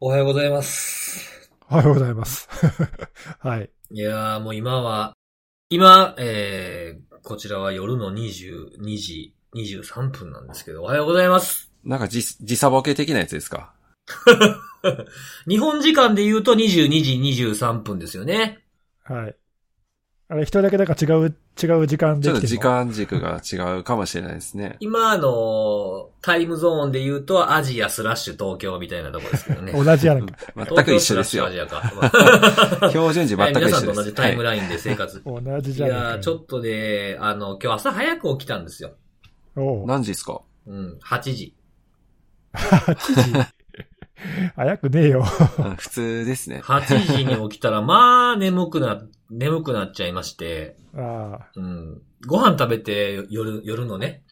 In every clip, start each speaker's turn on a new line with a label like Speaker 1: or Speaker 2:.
Speaker 1: おはようございます。
Speaker 2: おはようございます。はい。
Speaker 1: いやーもう今は、今、えー、こちらは夜の22時23分なんですけど、おはようございます。
Speaker 3: なんか時、時差ボケ的なやつですか？
Speaker 1: 日本時間で言うと22時23分ですよね。
Speaker 2: はい。あれ、一人だけなんか違う、違う時間で
Speaker 3: ちょっと時間軸が違うかもしれないですね。
Speaker 1: 今、あの、タイムゾーンで言うとアジアスラッシュ東京みたいなとこですけどね。
Speaker 2: 同じやなんか。
Speaker 3: 全く一緒ですよ
Speaker 1: 東。京スラッシュアジアか。
Speaker 3: 標準時全く
Speaker 1: はい皆さん
Speaker 3: 一緒です。
Speaker 1: と同じタイム
Speaker 3: はい
Speaker 1: ラインで生活。
Speaker 2: 同じ
Speaker 1: い
Speaker 2: じゃないか
Speaker 1: やーちょっとね、あの、今日朝早く起きたんですよ。
Speaker 2: おう
Speaker 3: 何時ですか？
Speaker 1: うん、8時。
Speaker 2: 8時。早くねえよ。
Speaker 3: うん普通ですね。
Speaker 1: 8時に起きたら、まあ、眠くな、眠くなっちゃいまして、
Speaker 2: あ
Speaker 1: うん。ご飯食べて、夜、夜のね。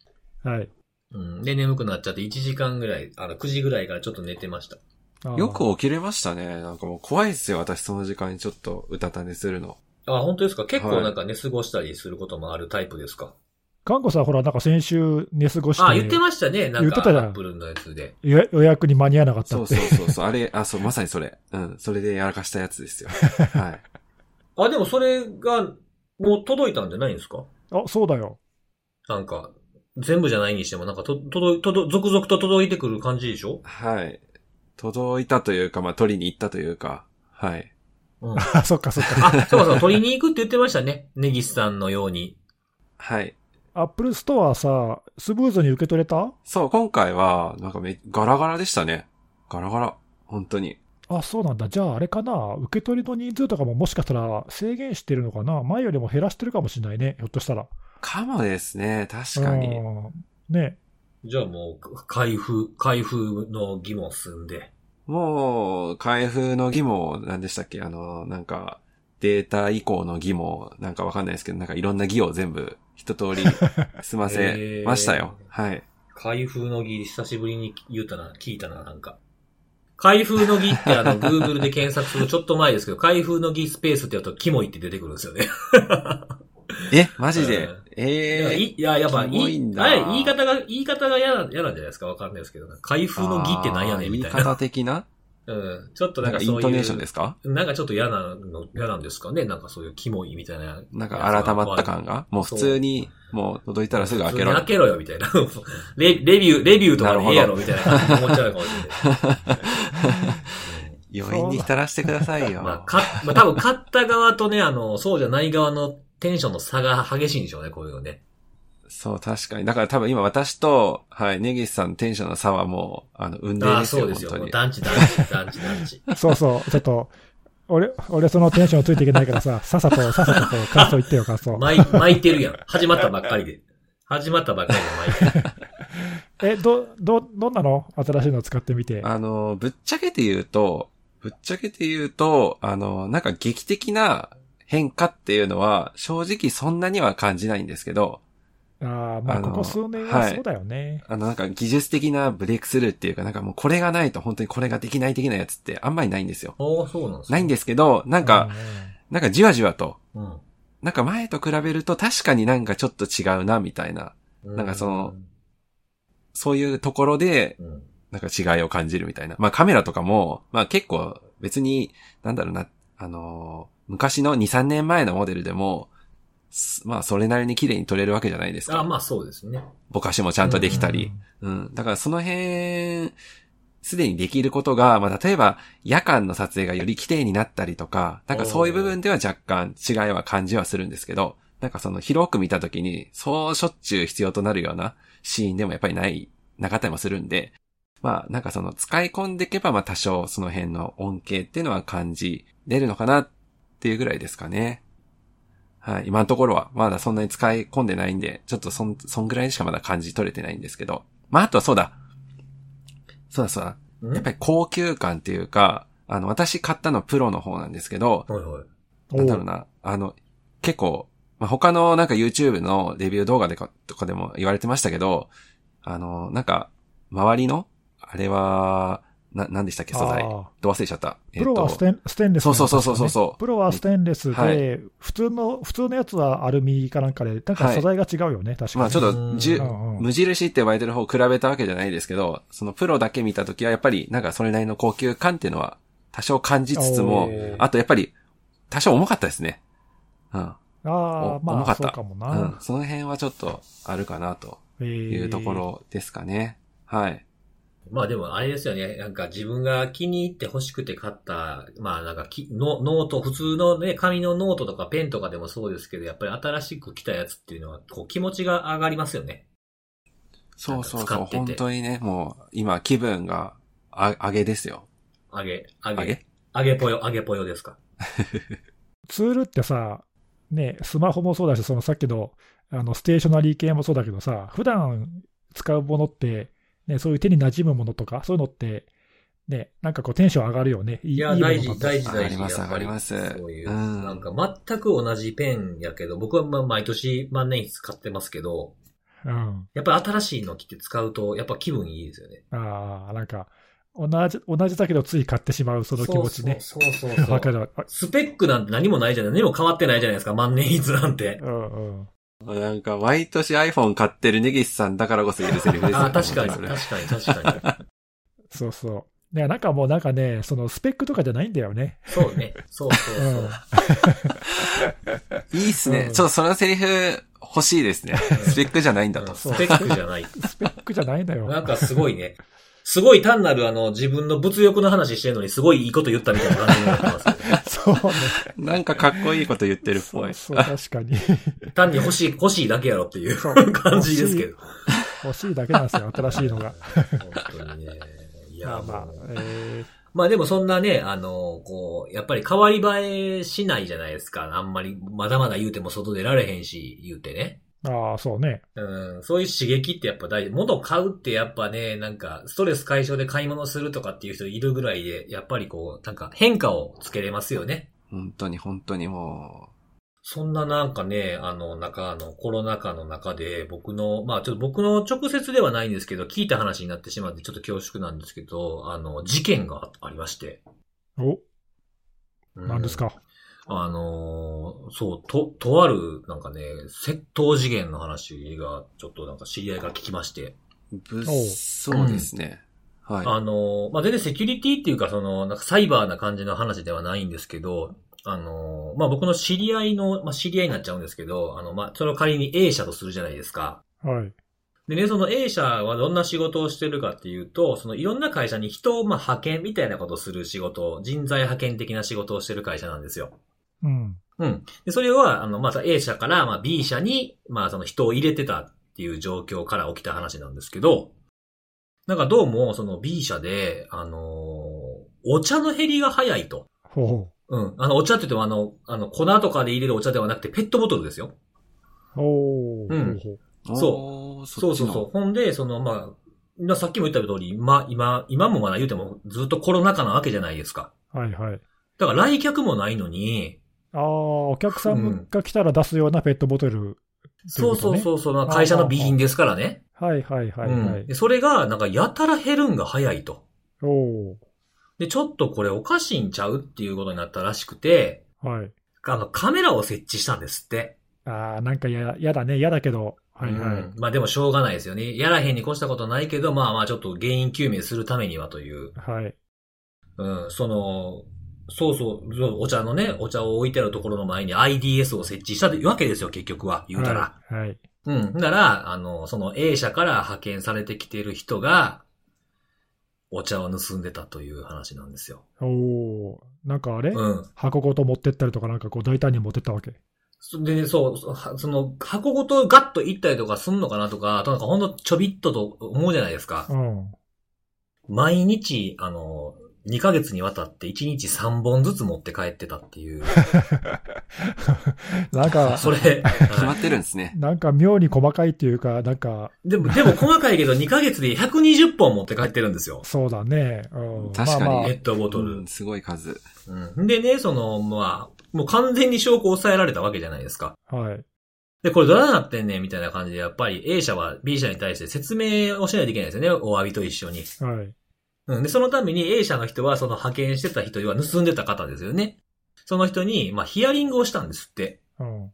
Speaker 2: あ、はい。
Speaker 1: うん。で、眠くなっちゃって、1時間ぐらい、あの、9時ぐらいからちょっと寝てました。
Speaker 2: ああ
Speaker 3: よく起きれましたね。なんかもう怖いですよ。私その時間にちょっとうたた寝するの。
Speaker 1: あ、本当ですか？結構
Speaker 3: はい
Speaker 1: なんか寝過ごしたりすることもあるタイプですか、
Speaker 2: 看護さん、ほら、なんか先週寝過ごして、
Speaker 1: あ、言ってましたね。なんか、
Speaker 2: 言ってたじゃん
Speaker 1: アップルのやつで。
Speaker 2: 予予約に間に合わなかった
Speaker 3: そう
Speaker 2: って。
Speaker 3: そうそうそう。あれ、あ、そう、まさにそれ。うん。それでやらかしたやつですよ。はい。
Speaker 1: あ、でもそれが、もう届いたんじゃないんですか？
Speaker 2: あ、そうだよ。
Speaker 1: なんか、全部じゃないにしても、なんかと、届い、届、続々と届いてくる感じでしょ？
Speaker 3: はい。届いたというか、まあ、取りに行ったというか、はい。
Speaker 1: うん。
Speaker 2: あ、そっかそっか。
Speaker 1: あ、そうかそうか、取りに行くって言ってましたね。ネギスさんのように。
Speaker 3: はい。
Speaker 2: Apple Store さ、スムーズに受け取れた？
Speaker 3: そう、今回は、なんかめ、ガラガラでしたね。ガラガラ。本当に。
Speaker 2: あ、そうなんだ。じゃあ、あれかな？受け取りの人数とかももしかしたら制限してるのかな？前よりも減らしてるかもしれないね。ひょっとしたら。
Speaker 3: かもですね。確かに。
Speaker 2: うんね。
Speaker 1: じゃあもう、開封、開封の儀も済んで。
Speaker 3: もう、開封の義務何でしたっけ？あの、なんか、データ移行の義務なんかわかんないですけど、なんかいろんな義を全部一通り 済ませましたよ。はい。
Speaker 1: 開封の儀、久しぶりに言ったな、聞いたな、なんか。開封の儀ってあの、Google で検索するちょっと前ですけど、開封の儀スペースってやると、キモいって出てくるんですよね。
Speaker 3: えマジで？
Speaker 1: うん
Speaker 3: ええ
Speaker 1: いや、やっぱ、
Speaker 3: キモいんだ
Speaker 1: 言い方が、言い方が嫌な、嫌なんじゃないですか？わかんないですけど、開封の儀ってなんやねんみたいな。
Speaker 3: 言い方的な？
Speaker 1: うん。ちょっとな
Speaker 3: なんんか
Speaker 1: かそういう。
Speaker 3: イントネーションですか？
Speaker 1: なんかちょっと嫌なの、嫌なんですかね？なんかそういうキモいみたいな。
Speaker 3: なんか改まった感が？もう普通に、もう届いたらすぐ開けろ
Speaker 1: 開。けろよ、みたいな。レレビュー、レビューとかでええやろ、みたいな感じで思っちゃうかもしれない。
Speaker 3: 余韻に浸らしてくださいよ。
Speaker 1: まあ、か、まあ多分買った側とね、あの、そうじゃない側のテンションの差が激しいんでしょうね、こういうのね。
Speaker 3: そう、確かに。だから多分今私と、はい、ネギスさんのテンションの差はもう、あの、運
Speaker 1: ああ、
Speaker 3: 命ですよ、
Speaker 1: そうですよ。団地、団地、団地、団地。
Speaker 2: そうそう。ちょっと、俺、俺そのテンションついていけないからさ、さっさと、さっさと感想言ってよ、感想。
Speaker 1: 巻い、巻いてるやん。始まったばっかりで。始まったばっかりで巻いてる。
Speaker 2: え、ど、ど、どんなの？新しいの使ってみて。
Speaker 3: あの、ぶっちゃけて言うと、ぶっちゃけて言うと、あの、なんか劇的な変化っていうのは、正直そんなには感じないんですけど、
Speaker 2: ああ、まあ、ここ数年
Speaker 3: は
Speaker 2: はいそうだよね。
Speaker 3: あの、なんか技術的なブレイクスルーっていうか、なんかもうこれがないと本当にこれができない的なやつってあんまりないんですよ。
Speaker 1: おーそうなんです
Speaker 3: ないんですけど、なんか、なんかじわじわと、
Speaker 1: うん。
Speaker 3: なんか前と比べると確かになんかちょっと違うな、みたいな、
Speaker 1: うん。
Speaker 3: なんかそのそういうところで、
Speaker 1: うん、
Speaker 3: なんか違いを感じるみたいな。まあカメラとかも、まあ結構別に、なんだろうな、あのー昔の2、3年前のモデルでも、すまあそれなりに綺麗に撮れるわけじゃないですか。
Speaker 1: あ、まあそうですね。
Speaker 3: ぼかしもちゃんとできたり。うん。だからその辺、すでにできることが、まあ例えば夜間の撮影がより綺麗になったりとか、なんかそういう部分では若干違いは感じはするんですけど、なんかその広く見たときに、そうしょっちゅう必要となるようなシーンでもやっぱりない、なかったりもするんで、まあなんかその使い込んでいけばまあ多少その辺の恩恵っていうのは感じれるのかなっていうぐらいですかね。はい。今のところはまだそんなに使い込んでないんで、ちょっとそん、そんぐらいしかまだ感じ取れてないんですけど。まああとはそうだ。そうだそうだ。
Speaker 1: うん？
Speaker 3: やっぱり高級感っていうか、あの、私買ったのプロの方なんですけど、
Speaker 1: はいはい。
Speaker 2: お
Speaker 3: なんだろうな、あの、結構、まあ、他のなんか YouTube のレビュー動画でかとかでも言われてましたけど、あの、なんか、周りの、あれは、な、なんでしたっけ、素材。
Speaker 2: あ
Speaker 3: ど忘れちゃった。
Speaker 2: プロはステンステンレス、
Speaker 3: そうそうそうそうそうそう
Speaker 2: プロはステンレスで、
Speaker 3: はい
Speaker 2: 普通の、普通のやつはアルミかなんかで、なんか素材が違うよね、確かに。
Speaker 3: まあちょっと、じゅ無印って呼ばれてる方を比べたわけじゃないですけど、そのプロだけ見たときはやっぱりなんかそれなりの高級感っていうのは多少感じつつもあとやっぱり多少重かったですね。うん。
Speaker 2: ああ
Speaker 3: お、
Speaker 2: まあ、
Speaker 3: 重かった
Speaker 2: そうかも
Speaker 3: うん
Speaker 2: な。。
Speaker 3: その辺はちょっとあるかなと
Speaker 2: い
Speaker 3: いうとこ。ろですかね。はい。
Speaker 1: まあでもあれですよね。なんか自分が気に入って欲しくて買った、まあなんかきノノート、普通のね、紙のノートとかペンとかでもそうですけど、やっぱり新しく来たやつっていうのは、こう気持ちが上がりますよね。
Speaker 3: そうそうそう。
Speaker 1: てて
Speaker 3: 本当にね、もう今気分があ上げですよ。
Speaker 1: 上げ、上げ、
Speaker 3: 上げ？
Speaker 1: 上げぽよ、上げぽよですか？
Speaker 2: ツールってさ、ね、スマホもそうだし、そのさっきの、あの、ステーショナリー系もそうだけどさ、普段使うものって、ね、そういう手に馴染むものとか、そういうのって、ね、なんかこうテンション上がるよね。いい
Speaker 1: いや、
Speaker 2: いいもの
Speaker 1: 大事、大事、大事。
Speaker 3: 上がります
Speaker 1: やっぱり
Speaker 3: 上がります
Speaker 1: そういう、
Speaker 3: うん
Speaker 1: なんか全く同じペンやけど、僕はまあ毎年万年筆使ってますけど、
Speaker 2: うん。
Speaker 1: やっぱり新しいの着て使うと、やっぱ気分いいですよね。
Speaker 2: ああ、なんか、同じ、同じだけどつい買ってしまうその気持ちね。
Speaker 1: そうそうそうそう
Speaker 2: わかるわかる。
Speaker 1: スペックなんて何もないじゃない、何も変わってないじゃないですか、万年筆なんて。
Speaker 2: うんうん。
Speaker 3: なんか、毎年 iPhone 買ってるネギスさんだからこそ言えるセリフですよね。
Speaker 1: あ、確かに、確か
Speaker 3: に
Speaker 1: に、確かに。
Speaker 2: そうそう。ね、なんかもうなんかね、そのスペックとかじゃないんだよね。
Speaker 1: そうね。そうそう
Speaker 2: う。
Speaker 1: そうん
Speaker 3: いいっすね。
Speaker 2: うん
Speaker 3: ちょっとそのセリフ欲しいですね。スペックじゃないんだと。
Speaker 1: スペックじゃない。
Speaker 2: スペックじゃないんだよ。
Speaker 1: なんかすごいね。すごい単なるあの、自分の物欲の話してるのにすごいいいこと言ったみたいな感じになってますけどね。
Speaker 2: そうね。
Speaker 3: なんかかっこいいこと言ってるっぽい。
Speaker 2: そうそう、確かに。
Speaker 1: 単に欲しい、欲しいだけやろっていう感じですけど。
Speaker 2: 欲しいだけなんですよ、新しいのが。
Speaker 1: 本当にね。いや、
Speaker 2: まあえ
Speaker 1: まあでもそんなね、あの、こう、やっぱり変わり映えしないじゃないですか。あんまり、まだまだ言うても外出られへんし、言うてね。
Speaker 2: ー、ああ、そうね。
Speaker 1: うん、そういう刺激ってやっぱ大事。物買うってやっぱね、なんか、ストレス解消で買い物するとかっていう人いるぐらいで、やっぱりこう、なんか変化をつけれますよね。
Speaker 3: 本当に本当にも
Speaker 1: そんななんかね、あの、中の、コロナ禍の中で、僕の、まあちょっと僕の直接ではないんですけど、聞いた話になってしまってちょっと恐縮なんですけど、あの、事件がありまして。
Speaker 2: お、
Speaker 1: うん
Speaker 2: 何ですか？
Speaker 1: あのーそう、と、とある、なんかね、窃盗事件の話が、ちょっとなんか知り合いから聞きまして。
Speaker 3: う、物騒ですね。はい。
Speaker 1: あのーまあ、全然セキュリティっていうか、その、なんかサイバーな感じの話ではないんですけど、あのーまあ、僕の知り合いの、まあ、知り合いになっちゃうんですけど、あの、まあ、それを仮に A 社とするじゃないですか。
Speaker 2: はい。
Speaker 1: でね、その A 社はどんな仕事をしてるかっていうと、そのいろんな会社に人をまあ派遣みたいなことをする仕事、人材派遣的な仕事をしてる会社なんですよ。
Speaker 2: うん。
Speaker 1: うん。で、それは、あの、まあ、A 社から、まあ、B 社に、まあ、その人を入れてたっていう状況から起きた話なんですけど、なんかどうも、その B 社で、あのーお茶の減りが早いと。
Speaker 2: ほ
Speaker 1: うん。あの、お茶って言っても、あの、あの、粉とかで入れるお茶ではなくて、ペットボトルですよ。
Speaker 2: う。おー。
Speaker 1: うん
Speaker 2: ほう
Speaker 3: そう
Speaker 1: そうそうそう。ほんで、その、まあ、まあさっきも言った通り、今、今、今もまだ言うても、ずっとコロナ禍なわけじゃないですか。
Speaker 2: ほうはいはい。
Speaker 1: だから来客もないのに、
Speaker 2: ああ、お客さんが来たら出すようなペットボトル。
Speaker 1: そうそう
Speaker 2: う。
Speaker 1: そう、その会社の備品ですからね。
Speaker 2: はいはいはいは
Speaker 1: うんそれが、なんか、やたら減るんが早いと。
Speaker 2: お
Speaker 1: で、ちょっとこれおかしいんちゃうっていうことになったらしくて、
Speaker 2: ー。はい。
Speaker 1: あの、カメラを設置したんですって。
Speaker 2: ああ、なんかや、やだね。やだけど。はいはい。
Speaker 1: うんまあでもしょうがないですよね。やらへんに越したことないけど、まあまあちょっと原因究明するためにはという。
Speaker 2: はい。
Speaker 1: うん、その、そうそう、お茶のね、お茶を置いてあるところの前に IDS を設置したわけですよ、結局は。言うたら。
Speaker 2: はい。はい。
Speaker 1: うん。だから、あの、その A 社から派遣されてきている人が、お茶を盗んでたという話なんですよ。
Speaker 2: おおー。なんかあれ、
Speaker 1: うん。
Speaker 2: 箱ごと持ってったりとか、なんかこう大胆に持ってったわけ？
Speaker 1: そで、そう、その、箱ごとガッと行ったりとかすんのかなとか、なんかほんとちょびっとと思うじゃないですか
Speaker 2: う。ん。
Speaker 1: 毎日、あの、2ヶ月にわたって1日3本ずつ持って帰ってたっていう。
Speaker 2: なんか、
Speaker 1: それ、
Speaker 3: 決ま
Speaker 1: は
Speaker 3: ってるんですね。
Speaker 2: なんか妙に細かいっていうか、なんか、
Speaker 1: いでも、でも細かいけど2ヶ月で120本持って帰ってるんですよ。
Speaker 2: そうだね。うん。
Speaker 3: 確かに
Speaker 2: まあまあ
Speaker 1: ペットボトル
Speaker 3: うん。すごい数。
Speaker 1: うん。でね、その、まあ、もう完全に証拠を抑えられたわけじゃないですか。
Speaker 2: はい。
Speaker 1: で、これどうなってんねんみたいな感じで、やっぱり A 社は B 社に対して説明をしないといけないですよね。お詫びと一緒に。
Speaker 2: はい。
Speaker 1: うん。で、そのために A 社の人はその派遣してた人は盗んでた方ですよね。その人に、まあ、ヒアリングをしたんですって。
Speaker 2: うん。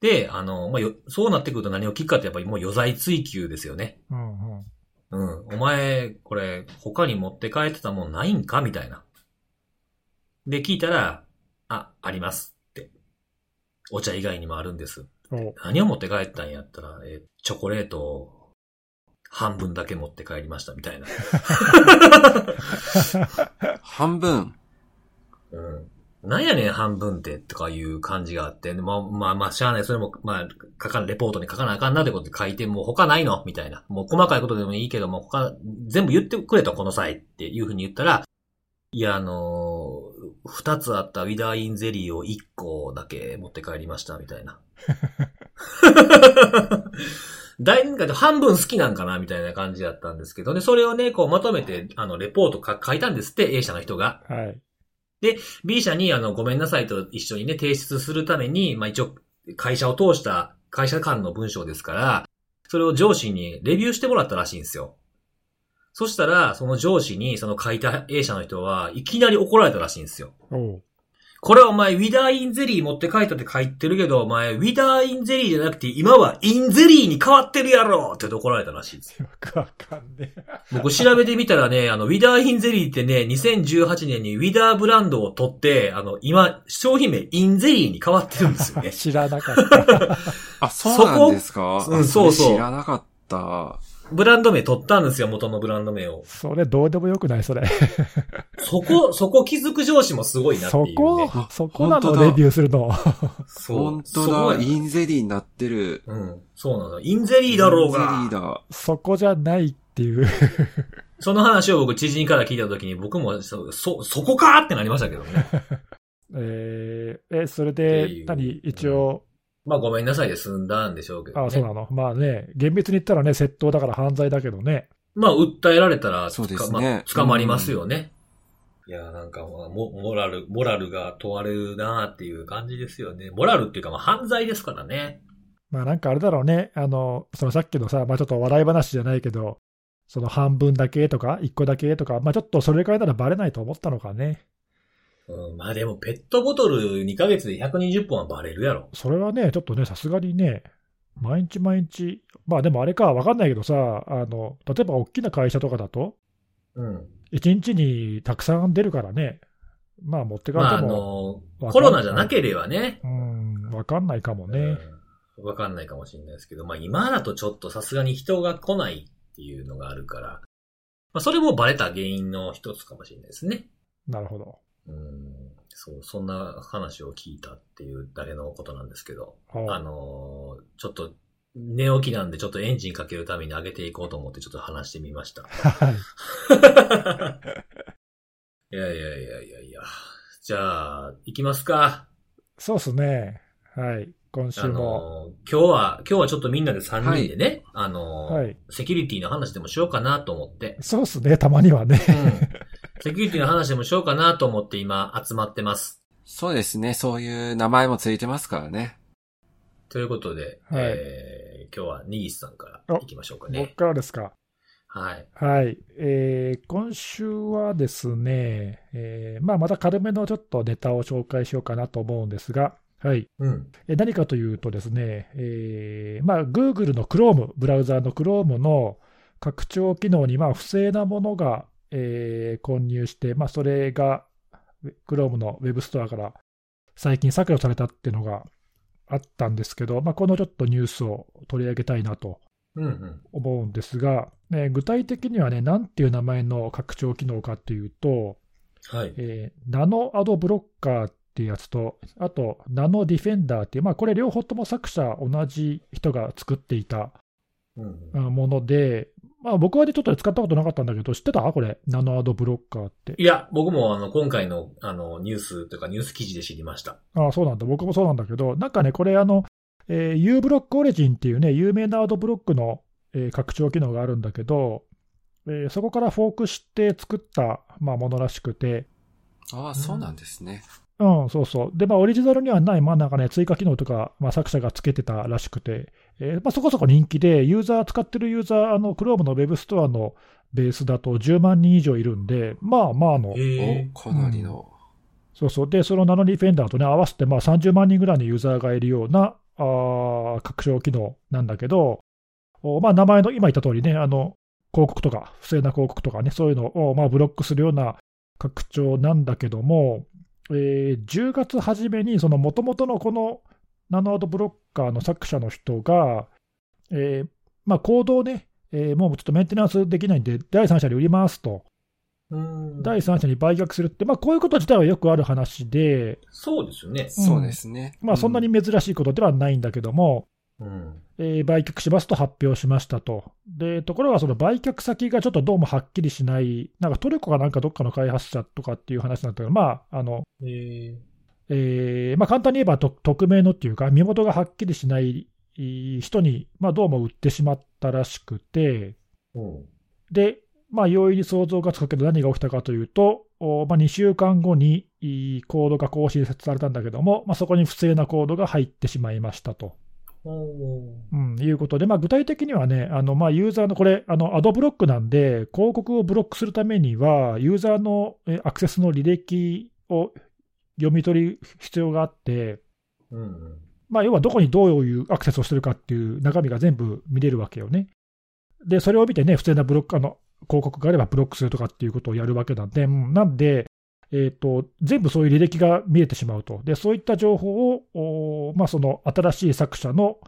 Speaker 1: で、あの、まあ、よ、そうなってくると何を聞くかってやっぱりもう余罪追及ですよね。
Speaker 2: うん。うん。
Speaker 1: うん。お前、これ、他に持って帰ってたもんないんか？みたいな。で、聞いたら、あ、ありますって。お茶以外にもあるんです。
Speaker 2: お
Speaker 1: 何を持って帰ったんやったら、え、チョコレートを半分だけ持って帰りましたみたいな。
Speaker 3: 半分。
Speaker 1: うん。なんやねん、半分って、とかいう感じがあって、でまあ、まあ、まあ、しゃあない、それも、まあ、書かん、レポートに書かなあかんなってことで書いて、もう他ないの？みたいな。もう細かいことでもいいけども、他、全部言ってくれと、この際っていうふうに言ったら、いや、あのー二つあったウィダーインゼリーを一個だけ持って帰りました、みたいな。大人か半分好きなんかなみたいな感じだったんですけどね、それをね、こうまとめて、あの、レポートか書いたんですって、A 社の人が。
Speaker 2: はい。
Speaker 1: B 社にあの、ごめんなさいと一緒にね、提出するために、まあ一応、会社を通した会社間の文章ですから、それを上司にレビューしてもらったらしいんですよ。そしたら、その上司にその書いた A 社の人はいきなり怒られたらしいんですよ。これはお前、ウィダーインゼリー持って帰ったって書いてるけど、お前、ウィダーインゼリーじゃなくて、今はインゼリーに変わってるやろって怒られたらしいです。
Speaker 2: よくわかんね
Speaker 1: 僕調べてみたらね、あの、ウィダーインゼリーってね、2018年にウィダーブランドを取って、あの、今、商品名インゼリーに変わってるんですよ
Speaker 2: え。
Speaker 1: ね。
Speaker 2: 知らなかった。
Speaker 3: あ、そうなんですか？
Speaker 1: そこうん
Speaker 3: あ
Speaker 1: そうそう
Speaker 3: れ知らなかった。
Speaker 1: ブランド名取ったんですよ、元のブランド名を。
Speaker 2: それどうでもよくないそれ。
Speaker 1: そこ、そこ気づく上司もすごいなっていう、ね。
Speaker 2: そこ
Speaker 3: あ、
Speaker 2: そこな
Speaker 3: 本当だ
Speaker 2: のレビューするの。
Speaker 1: そう
Speaker 3: 本当だ、
Speaker 1: そこや
Speaker 3: インゼリーになってる。
Speaker 1: うん。そうなの。インゼリーだろう
Speaker 3: インゼリ
Speaker 1: が
Speaker 3: ー。だ。
Speaker 2: そこじゃないっていう。
Speaker 1: その話を僕知人から聞いた時に僕もそ、そ、そこかってなりましたけどね。
Speaker 2: えーえ、それで何、一応、
Speaker 1: まあごめんなさいで済んだんでしょうけど、ね。
Speaker 2: あそうなの。まあね、厳密に言ったらね、窃盗だから犯罪だけどね。
Speaker 1: まあ、訴えられたら、
Speaker 3: そうですね
Speaker 1: まあ捕まりますよね。いや、なんか、まあモ、モラル、モラルが問われるなっていう感じですよね。モラルっていうか、まあ、犯罪ですからね。
Speaker 2: まあなんかあれだろうね、あの、そのさっきのさ、まあちょっと笑い話じゃないけど、その半分だけとか、一個だけとか、まあちょっとそれくらいならバレないと思ったのかね。
Speaker 1: うん、まあでも、ペットボトル2ヶ月で120本はバレるやろ。
Speaker 2: それはね、ちょっとね、さすがにね、毎日毎日、まあでもあれか、わかんないけどさ、あの、例えば大きな会社とかだと、
Speaker 1: うん。
Speaker 2: 一日にたくさん出るからね、まあ持ってか
Speaker 1: まあ、あ
Speaker 2: れても、
Speaker 1: の、
Speaker 2: わかんない
Speaker 1: コロナじゃなければね。
Speaker 2: うん、わかんないかもね。
Speaker 1: うんわかんないかもしれないですけど、まあ今だとちょっとさすがに人が来ないっていうのがあるから、まあそれもバレた原因の一つかもしれないですね。
Speaker 2: なるほど。
Speaker 1: うん。そう、そんな話を聞いたっていうだけのことなんですけど、
Speaker 2: は
Speaker 1: あのーちょっと、寝起きなんでちょっとエンジンかけるために上げていこうと思ってちょっと話してみました。
Speaker 2: はい。
Speaker 1: いやいやいやいやいや。じゃあ、行きますか。
Speaker 2: そうっすね。はい。今週
Speaker 1: あ
Speaker 2: も。
Speaker 1: のー今日は、今日はちょっとみんなで3人でね、あのー
Speaker 2: はい。
Speaker 1: セキュリティの話でもしようかなと思って。
Speaker 2: そうっすね、たまにはね。
Speaker 1: うん。セキュリティの話でもしようかなと思って今集まってます。
Speaker 3: そうですね。そういう名前もついてますからね。
Speaker 1: ということで、
Speaker 2: はい
Speaker 1: えー、今日はニギスさんから行きましょうか
Speaker 2: 僕
Speaker 1: ね。
Speaker 2: からですか？
Speaker 1: はい。
Speaker 2: はい。えー今週はですね、えーまあ、また軽めのちょっとネタを紹介しようかなと思うんですが、はい。
Speaker 1: うん。
Speaker 2: え何かというとですね、えーまあ、Google の Chrome、ブラウザーの Chrome の拡張機能にまあ不正なものが、えー混入して、まあ、それが Chrome の Web ストアから最近削除されたっていうのがあったんですけど、まあ、このちょっとニュースを取り上げたいなと
Speaker 1: うんうん。
Speaker 2: 思うんですが、ね、具体的にはね、なんていう名前の拡張機能かっていうと、
Speaker 1: はい。
Speaker 2: えーナノアドブロッカーっていうやつと、あと、ナノディフェンダーっていう、まあ、これ両方とも作者同じ人が作っていた
Speaker 1: うん
Speaker 2: あもので、まあ、僕はね、ちょっと使ったことなかったんだけど、知ってた？これ、ナノアドブロッカーって。
Speaker 1: いや、僕もあの、今回の、あの、ニュースというかニュース記事で知りました。
Speaker 2: ああ、そうなんだ。僕もそうなんだけど、なんかね、これ、あの、えー、U ブロックオリジンっていうね、有名なアドブロックの、えー拡張機能があるんだけど、えーそこからフォークして作った、まあ、ものらしくて、
Speaker 3: ああ、そうなんですね。
Speaker 2: うん、そうそう。で、まあ、オリジナルにはない、まあ、なんかね、追加機能とか、まあ、作者がつけてたらしくて、えーまあ、そこそこ人気で、ユーザー、使ってるユーザー、あの、Chrome の Web ストアのベースだと10万人以上いるんで、まあまあの、
Speaker 1: へ
Speaker 3: お、かなりの。
Speaker 2: そうそう。で、そのナノディフェンダーとね、合わせてまあ30万人ぐらいのユーザーがいるような、あー拡張機能なんだけど、おまあ名前の今言った通りね、あの、広告とか、不正な広告とかね、そういうのをまあブロックするような拡張なんだけども、えー10月初めに、その元々のこのナノアドブロッカーの作者の人が、えーまあコードをね、えーもうちょっとメンテナンスできないんで、第三者に売りますと。
Speaker 1: うん
Speaker 2: 第三者に売却するって、まあ、こういうこと自体はよくある話で、
Speaker 1: そうですよね。
Speaker 3: そうですね。
Speaker 2: まあ、そんなに珍しいことではないんだけども、
Speaker 1: うん。
Speaker 2: えー売却しますと発表しましたと。で、ところがその売却先がちょっとどうもはっきりしない、なんかトルコかなんかどっかの開発者とかっていう話なんだけど、まあ、あの、
Speaker 1: へ
Speaker 2: えーまあ、簡単に言えばと匿名のっていうか、身元がはっきりしない人に、まあ、どうも売ってしまったらしくて、
Speaker 1: うん。
Speaker 2: で、まあ、容易に想像がつくけど、何が起きたかというと、おまあ、2週間後にコードが更新されたんだけども、まあ、そこに不正なコードが入ってしまいましたと、
Speaker 1: お
Speaker 2: うん、いうことで、まあ、具体的にはね、あのまあユーザーのこれ、あのアドブロックなんで、広告をブロックするためには、ユーザーのえアクセスの履歴を読み取る必要があって、
Speaker 1: うんうん。
Speaker 2: まあ、要はどこにどういうアクセスをしてるかっていう中身が全部見れるわけよね。で、それを見てね、不正なブロック、あの、広告があればブロックするとかっていうことをやるわけなんで、うんなんで、えっ、と、全部そういう履歴が見えてしまうと。で、そういった情報を、おまあ、その新しい作者の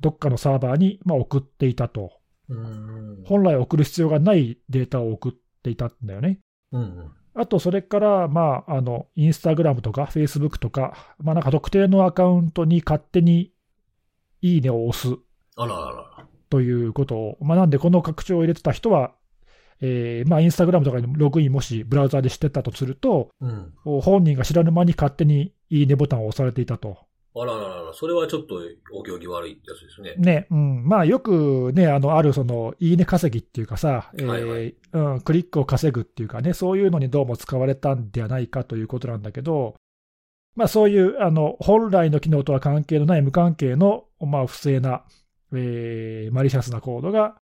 Speaker 2: どっかのサーバーに、まあ、送っていたと。
Speaker 1: うん。
Speaker 2: 本来送る必要がないデータを送っていたんだよね。
Speaker 1: うんうん。
Speaker 2: あと、それから、まあ、あの、インスタグラムとか、フェイスブックとか、まあ、なんか特定のアカウントに勝手にいいねを押す
Speaker 1: あらあら。
Speaker 2: ということを、まあ、なんで、この拡張を入れてた人は、えーまあ、インスタグラムとかにログインもしブラウザでしてたとすると、
Speaker 1: うん。
Speaker 2: 本人が知らぬ間に勝手にいいねボタンを押されていたと。
Speaker 1: あらあらあら。それはちょっとお行儀悪いやつですね。
Speaker 2: ね、うん。まあ、よくね、あの、ある、その、いいね稼ぎっていうかさ、えー
Speaker 1: はいはい
Speaker 2: うん、クリックを稼ぐっていうかね、そういうのにどうも使われたんではないかということなんだけど、まあ、そういう、あの、本来の機能とは関係のない無関係の、まあ、不正な、えーマリシャスなコードが、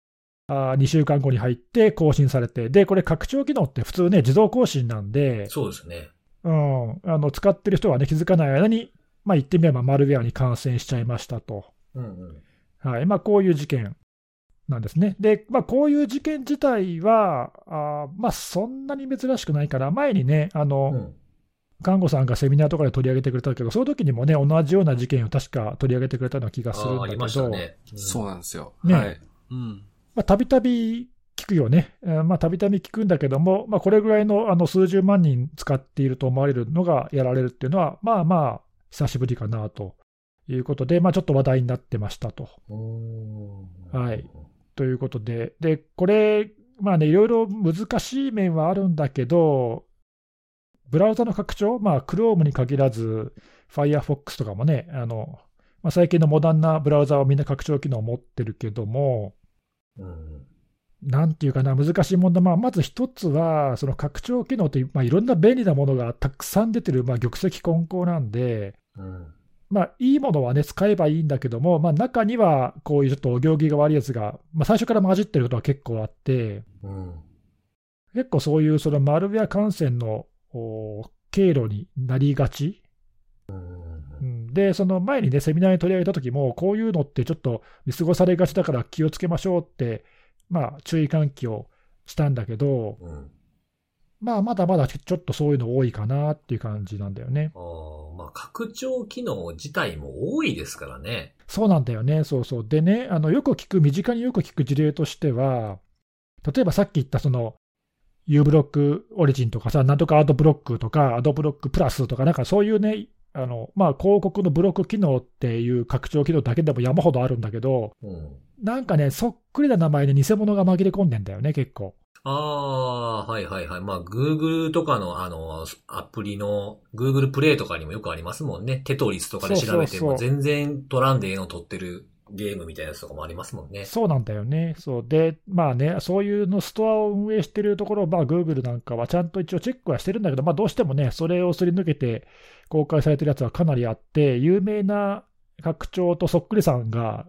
Speaker 2: あ2週間後に入って更新されて、で、これ拡張機能って普通ね、自動更新なんで、
Speaker 1: そうですね。
Speaker 2: うん、あの使ってる人はね、気づかない間に、まあ、言ってみればマルウェアに感染しちゃいましたと。
Speaker 1: うんうん。
Speaker 2: はいまあ、こういう事件なんですね。で、まあ、こういう事件自体は、あーまあ、そんなに珍しくないから、前にね、あの、
Speaker 1: うん。
Speaker 2: 看護さんがセミナーとかで取り上げてくれたけど、その時にもね、同じような事件を確か取り上げてくれたような気がするんだけど、
Speaker 1: ましたね。ん
Speaker 3: そうなんですよ。
Speaker 2: ね
Speaker 3: はい。うん。
Speaker 2: まあたびたび聞くよね。えーまあたびたび聞くんだけども、まあ、これぐらいのあの数十万人使っていると思われるのがやられるっていうのは、まあまあ、久しぶりかなということで、まあ、ちょっと話題になってましたと。
Speaker 1: うん
Speaker 2: はい。ということで、で、これ、まあね、いろいろ難しい面はあるんだけど、ブラウザの拡張、まあ、Chrome に限らず、Firefox とかもね、あの、まあ、最近のモダンなブラウザはみんな拡張機能を持ってるけども、
Speaker 1: うん。
Speaker 2: なんていうかな、難しい問題、まあ、まず一つは、その拡張機能って、まあ、いろんな便利なものがたくさん出てる、まあ、玉石混交なんで、
Speaker 1: うん。
Speaker 2: まあ、いいものはね、使えばいいんだけども、まあ、中にはこういうちょっとお行儀が悪いやつが、まあ、最初から混じってることは結構あって、
Speaker 1: うん。
Speaker 2: 結構そういうそのマルウェア感染のお経路になりがち。うんで、その前にね、セミナーに取り上げた時も、こういうのってちょっと見過ごされがちだから気をつけましょうって、まあ、注意喚起をしたんだけど、
Speaker 1: うん。
Speaker 2: まあ、まだまだちょっとそういうの多いかなっていう感じなんだよね。
Speaker 1: ああ、まあ、拡張機能自体も多いですからね。
Speaker 2: そうなんだよね、そうそう。でね、あのよく聞く、身近によく聞く事例としては、例えばさっき言ったその、U ブロックオリジンとかさ、なんとかアドブロックとか、アドブロックプラスとか、なんかそういうね、あのまあ、広告のブロック機能っていう拡張機能だけでも山ほどあるんだけど、
Speaker 1: うん。
Speaker 2: なんかね、そっくりな名前で偽物が紛れ込んでんだよね、結構。
Speaker 1: ああ、はいはいはい。まあ、Google とかのあの、アプリの Google プレイとかにもよくありますもんね。テトリスとかで調べても全然取らんでええの取ってるゲームみたいなやつとかもありますもんね。
Speaker 2: そうなんだよね。そう。で、まあね、そういうのストアを運営してるところ、まあ Google なんかはちゃんと一応チェックはしてるんだけど、まあどうしてもね、それをすり抜けて公開されてるやつはかなりあって、有名な拡張とそっくりさんが、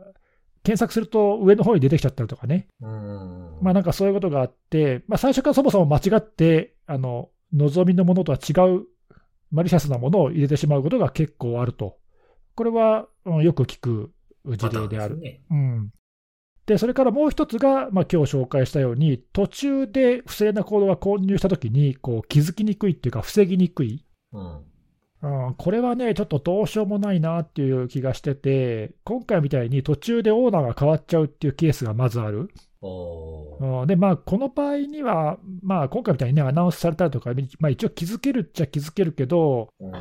Speaker 2: 検索すると上の方に出てきちゃったりとかね。
Speaker 1: うん。
Speaker 2: まあなんかそういうことがあって、まあ最初からそもそも間違って、あの、望みのものとは違うマリシャスなものを入れてしまうことが結構あると。これは、うんよく聞く事例である。
Speaker 1: ね。
Speaker 2: うん。で、それからもう一つが、まあ今日紹介したように、途中で不正なコードが混入したときに、こう気づきにくいっていうか、防ぎにくい。
Speaker 1: うん。
Speaker 2: うん、これはね、ちょっとどうしようもないなっていう気がしてて、今回みたいに途中でオーナーが変わっちゃうっていうケースがまずある。うんで、まあ、この場合には、まあ、今回みたいにね、アナウンスされたりとか、まあ、一応気づけるっちゃ気づけるけど、
Speaker 1: うん。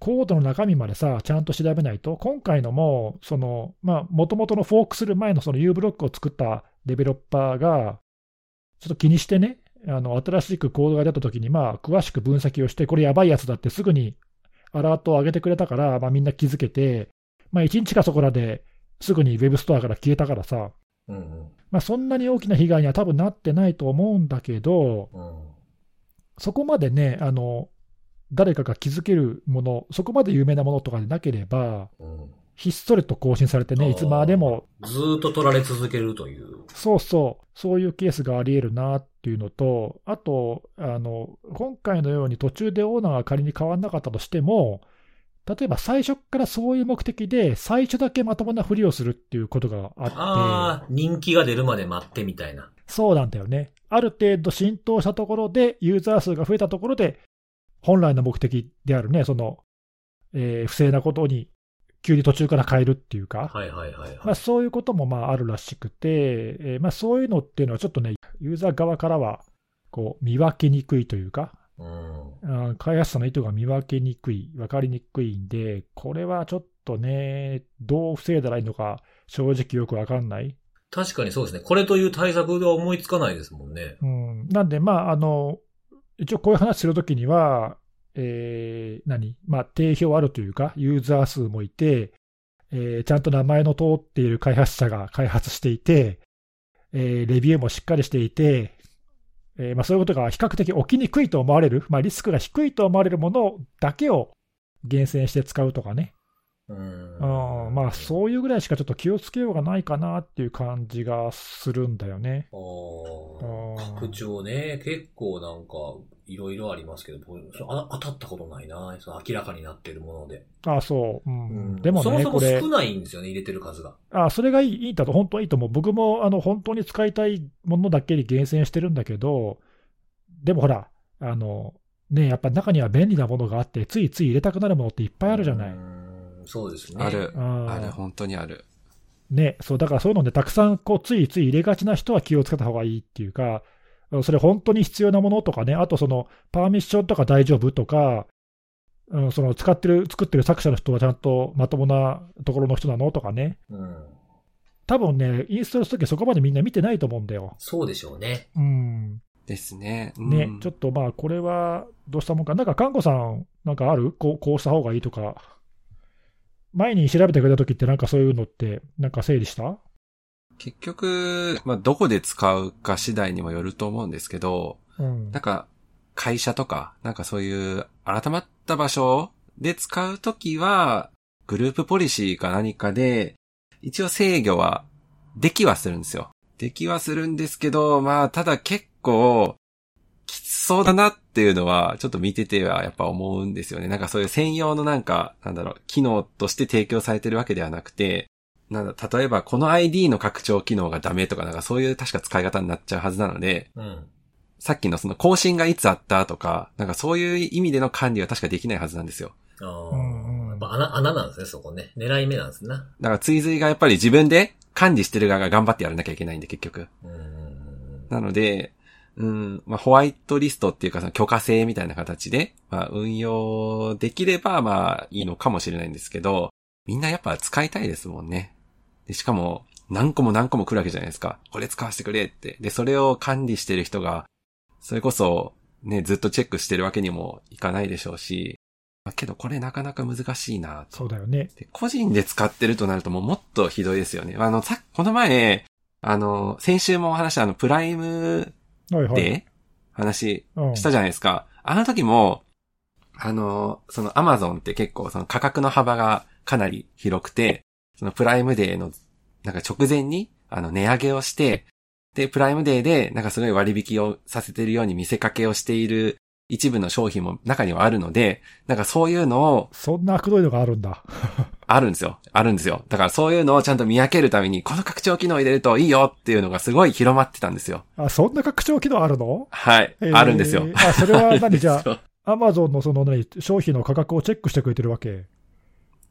Speaker 2: コードの中身までさ、ちゃんと調べないと、今回のも、その、まあ、もともとのフォークする前のその U ブロックを作ったデベロッパーが、ちょっと気にしてね、あの、新しくコードが出たときに、まあ、詳しく分析をして、これやばいやつだってすぐにアラートを上げてくれたから、まあ、みんな気づけて、まあ、1日かそこらですぐに Web ストアから消えたからさ、
Speaker 1: うんうん。
Speaker 2: まあ、そんなに大きな被害には多分なってないと思うんだけど、
Speaker 1: うん。
Speaker 2: そこまでね、あの、誰かが気づけるもの、そこまで有名なものとかでなければ、
Speaker 1: うん。
Speaker 2: ひっそりと更新されてね、いつまでも、
Speaker 1: ずーっと取られ続けるという。
Speaker 2: そうそう、そういうケースがあり得るなっていうのと、あと、あの、今回のように途中でオーナーが仮に変わらなかったとしても、例えば最初からそういう目的で、最初だけまともなふりをするっていうことがあって、
Speaker 1: ああ、人気が出るまで待ってみたいな。
Speaker 2: そうなんだよね。ある程度浸透したところで、ユーザー数が増えたところで、本来の目的であるね、その、えー不正なことに急に途中から変えるっていうか、
Speaker 1: はいはいはいはい。
Speaker 2: まあ、そういうこともまああるらしくて、えーまあ、そういうのっていうのはちょっとね、ユーザー側からはこう見分けにくいというか、
Speaker 1: うん。
Speaker 2: うん開発者の意図が見分けにくい、分かりにくいんで、これはちょっとね、どう防いだらいいのか、正直よく分かんない。
Speaker 1: 確かにそうですね。これという対策では思いつかないですもんね。
Speaker 2: うん、なんで、まあ、あの、一応こういう話するときには、えー何？まあ、定評あるというか、ユーザー数もいて、えーちゃんと名前の通っている開発者が開発していて、えーレビューもしっかりしていて、えーまあ、そういうことが比較的起きにくいと思われる、まあ、リスクが低いと思われるものだけを厳選して使うとかね、
Speaker 1: うん。
Speaker 2: うんまあ、そういうぐらいしかちょっと気をつけようがないかなっていう感じがするんだよね。
Speaker 1: 拡張ね、結構なんか、いろいろありますけど、あ当たったことないな。その明らかになってるもので。
Speaker 2: あそう、うん
Speaker 1: うん
Speaker 2: でもね、
Speaker 1: そもそも少ないんですよね、入れてる数が。
Speaker 2: あそれがいいいいんだと、本当はいいと思う。僕もあの本当に使いたいものだけに厳選してるんだけど、でもほら、あのね、やっぱ中には便利なものがあって、ついつい入れたくなるものっていっぱいあるじゃない。
Speaker 1: うんそうですね。
Speaker 3: ある。
Speaker 2: あ
Speaker 3: ある、本当にある。
Speaker 2: ね、そうだからそういうので、たくさんこうついつい入れがちな人は気をつけた方がいいっていうか、それ本当に必要なものとかね、あとそのパーミッションとか大丈夫とか、うん、その使ってる、作ってる作者の人はちゃんとまともなところの人なのとかね、
Speaker 1: うん。
Speaker 2: 多分ね、インストールするときそこまでみんな見てないと思うんだよ。
Speaker 1: そうでしょうね。
Speaker 2: うん。
Speaker 3: ですね。うん
Speaker 2: ね、ちょっとまあ、これはどうしたもんか。なんか、看護さん、なんかある？こうこうした方がいいとか。前に調べてくれたときって、なんかそういうのって、なんか整理した？
Speaker 3: 結局、まあ、どこで使うか次第にもよると思うんですけど、
Speaker 2: うん
Speaker 3: なん。か、会社とか、なんかそういう改まった場所で使うときは、グループポリシーか何かで、一応制御はできはするんですよ。できはするんですけど、まあ、ただ結構、きつそうだなっていうのは、ちょっと見ててはやっぱ思うんですよね。なんかそういう専用のなんか、なんだろう、機能として提供されてるわけではなくて、なんだ、例えばこの ID の拡張機能がダメとか、なんかそういう確か使い方になっちゃうはずなので、
Speaker 1: うん。
Speaker 3: さっきのその更新がいつあったとか、なんかそういう意味での管理は確かできないはずなんですよ。
Speaker 1: ああ、やっぱ穴、穴なんですね、そこね。狙い目なんですな。
Speaker 3: だから追随がやっぱり自分で管理してる側が頑張ってやらなきゃいけないんで結局。
Speaker 1: うん
Speaker 3: なので、うん、まあホワイトリストっていうかその許可制みたいな形で、まあ運用できればまあいいのかもしれないんですけど、みんなやっぱ使いたいですもんね。で、しかも何個も何個も来るわけじゃないですか。これ使わせてくれって。で、それを管理してる人が、それこそね、ずっとチェックしてるわけにもいかないでしょうし、まあけどこれなかなか難しいなと
Speaker 2: そうだよね。
Speaker 3: で個人で使ってるとなるともうもっとひどいですよね。あの、さこの前、あの、先週もお話したあの、プライム
Speaker 2: はいはい。
Speaker 3: で話
Speaker 2: うん
Speaker 3: したじゃないですか。あの時も、あの、そのアマゾンって結構その価格の幅がかなり広くて、そのプライムデーの、なんか直前に、あの、値上げをして、で、プライムデーで、なんかすごい割引をさせてるように見せかけをしている一部の商品も中にはあるので、なんかそういうのを、
Speaker 2: そんな悪どいのがあるんだ。
Speaker 3: あるんですよ。あるんですよ。だからそういうのをちゃんと見分けるために、この拡張機能を入れるといいよっていうのがすごい広まってたんですよ。
Speaker 2: あ、そんな拡張機能あるの？
Speaker 3: はい。
Speaker 2: えー
Speaker 3: あるんですよ。
Speaker 2: あ、それは 何？じゃあ、アマゾンのその何、商品の価格をチェックしてくれてるわけ？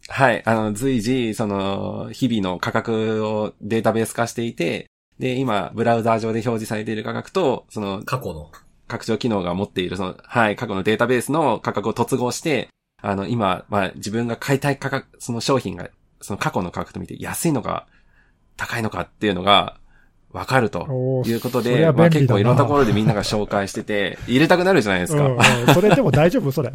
Speaker 3: はい。あの、随時、その、日々の価格をデータベース化していて、で、今、ブラウザー上で表示されている価格と、その、
Speaker 1: 過去の。
Speaker 3: 拡張機能が持っている、その、はい、過去のデータベースの価格を突合して、あの、今、まあ、自分が買いたい価格、その商品が、その過去の価格と見て、安いのか、高いのかっていうのが、わかるということで、まあ結構いろんなところでみんなが紹介してて、入れたくなるじゃないですか。
Speaker 2: うんうん、それでも大丈夫？それ。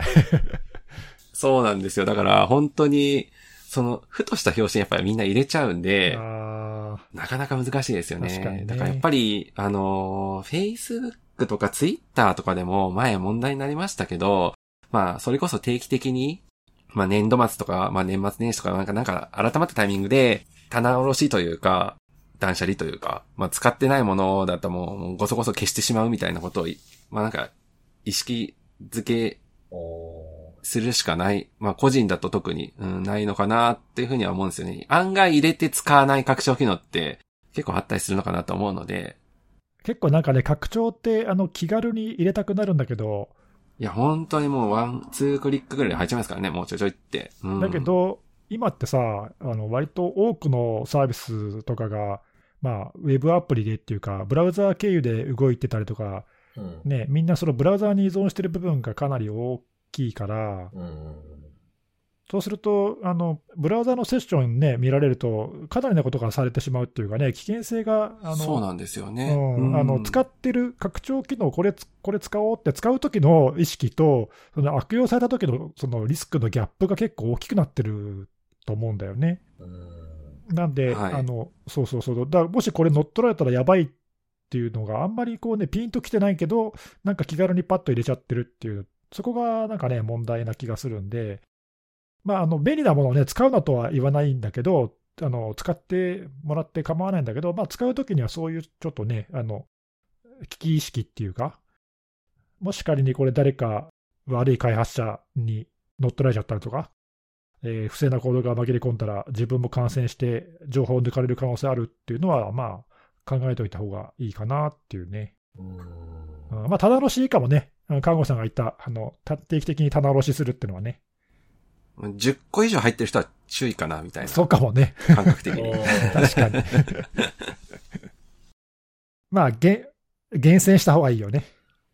Speaker 3: そうなんですよ。だから、本当に、その、ふとした表紙にやっぱりみんな入れちゃうんで、
Speaker 2: あ
Speaker 3: なかなか難しいですよね。
Speaker 2: 確かにね
Speaker 3: だからやっぱり、あの、Facebook とか Twitter とかでも前問題になりましたけど、まあ、それこそ定期的に、まあ年度末とか、まあ年末年始とかなんか、なんか改まったタイミングで、棚卸しというか、断捨離というか、まあ使ってないものだったもうごそごそ消してしまうみたいなことを、まあなんか、意識づけするしかない。まあ個人だと特に、うん、ないのかなっていうふうには思うんですよね。案外入れて使わない拡張機能って結構あったりするのかなと思うので、
Speaker 2: 結構なんかね、拡張ってあの気軽に入れたくなるんだけど、
Speaker 3: いや本当にもうワン、ツークリックぐらいで入っちゃいますからね、もうちょいちょいって。うん、
Speaker 2: だけ、ど、今ってさ、あの割と多くのサービスとかが、まあ、ウェブアプリでっていうか、ブラウザー経由で動いてたりとか、
Speaker 1: うん。
Speaker 2: ね、みんなそのブラウザーに依存してる部分がかなり大きいから、
Speaker 1: うん。
Speaker 2: そうすると、あのブラウザーのセッションね、見られると、かなりなことがされてしまうっていうかね、危険性が、あの
Speaker 3: そうなんですよね。
Speaker 2: うんあの使ってる拡張機能これつ、これ使おうって使う時の意識と、その悪用された時のそのリスクのギャップが結構大きくなってると思うんだよね。
Speaker 1: うん。
Speaker 2: なんで、
Speaker 3: はい
Speaker 2: あのそうそうそう、だからもしこれ乗っ取られたらやばいっていうのがあんまりこうね、ピンときてないけど、なんか気軽にパッと入れちゃってるっていう、そこがなんかね、問題な気がするんで、まあ、あの便利なものをね、使うなとは言わないんだけど、あの使ってもらって構わないんだけど、まあ、使うときにはそういうちょっとね、あの危機意識っていうか、もし仮にこれ、誰か悪い開発者に乗っ取られちゃったりとか、えー不正な行動が紛れ込んだら、自分も感染して、情報を抜かれる可能性あるっていうのは、まあ、考えておいた方がいいかなっていうね。
Speaker 1: うん。
Speaker 2: うんまあ、棚卸しいいかもね。うん看護師さんが言った、あの、た定期的に棚卸しするっていうのはね。
Speaker 3: 10個以上入ってる人は注意かな、みたいな。
Speaker 2: そうかもね。
Speaker 3: 感覚的に。
Speaker 2: 確かに。まあ、げ厳選した方がいいよね。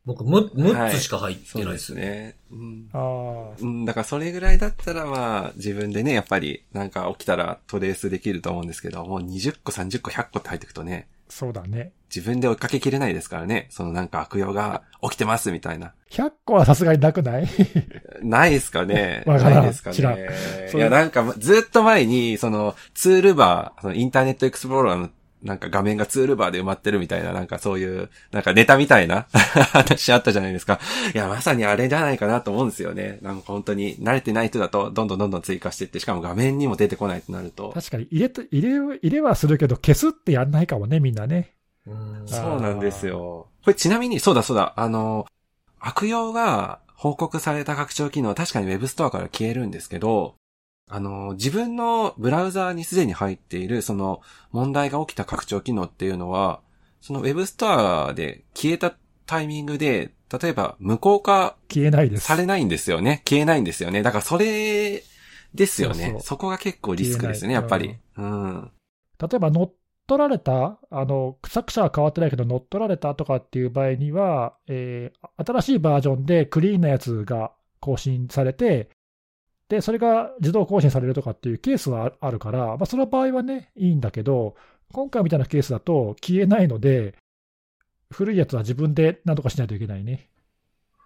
Speaker 1: 僕、む、6
Speaker 3: はい
Speaker 1: つしか入ってないですすね。
Speaker 3: ね。うん
Speaker 2: ああ、
Speaker 3: うん、だからそれぐらいだったらまあ、自分でね、やっぱりなんか起きたらトレースできると思うんですけど、もう20個、30個、100個って入っていくとね、
Speaker 2: そうだね。
Speaker 3: 自分で追いかけきれないですからね。そのなんか悪用が起きてますみたいな。
Speaker 2: 100個はさすがになくない？
Speaker 3: ないですかね
Speaker 2: わからん
Speaker 3: ないですか
Speaker 2: 知らん
Speaker 3: ね。
Speaker 2: それ
Speaker 3: いや、なんかずっと前に、そのツールバー、そのインターネットエクスプローラーのなんか画面がツールバーで埋まってるみたいな、なんかそういう、なんかネタみたいな 話あったじゃないですか。いや、まさにあれじゃないかなと思うんですよね。なんか本当に慣れてない人だと、どんどんどんどん追加していって、しかも画面にも出てこないとなると。
Speaker 2: 確かに入れと、入れ、入れはするけど、消すってやんないかもね、みんなね。
Speaker 1: うん
Speaker 3: そうなんですよ。これちなみに、そうだそうだ、あの、悪用が報告された拡張機能は確かに Web ストアから消えるんですけど、あの、自分のブラウザーにすでに入っている、その問題が起きた拡張機能っていうのは、その Web ストアで消えたタイミングで、例えば無効化
Speaker 2: 消えないです。
Speaker 3: されないんですよね。消えないんですよね。だからそれですよね。
Speaker 2: そうそう
Speaker 3: そこが結構リスクですね、やっぱり。うん。
Speaker 2: 例えば乗っ取られた、あの作者は変わってないけど、乗っ取られたとかっていう場合には、えー新しいバージョンでクリーンなやつが更新されて、でそれが自動更新されるとかっていうケースはあるから、まあ、その場合はね、いいんだけど、今回みたいなケースだと消えないので、古いやつは自分で何とかしないといけないね。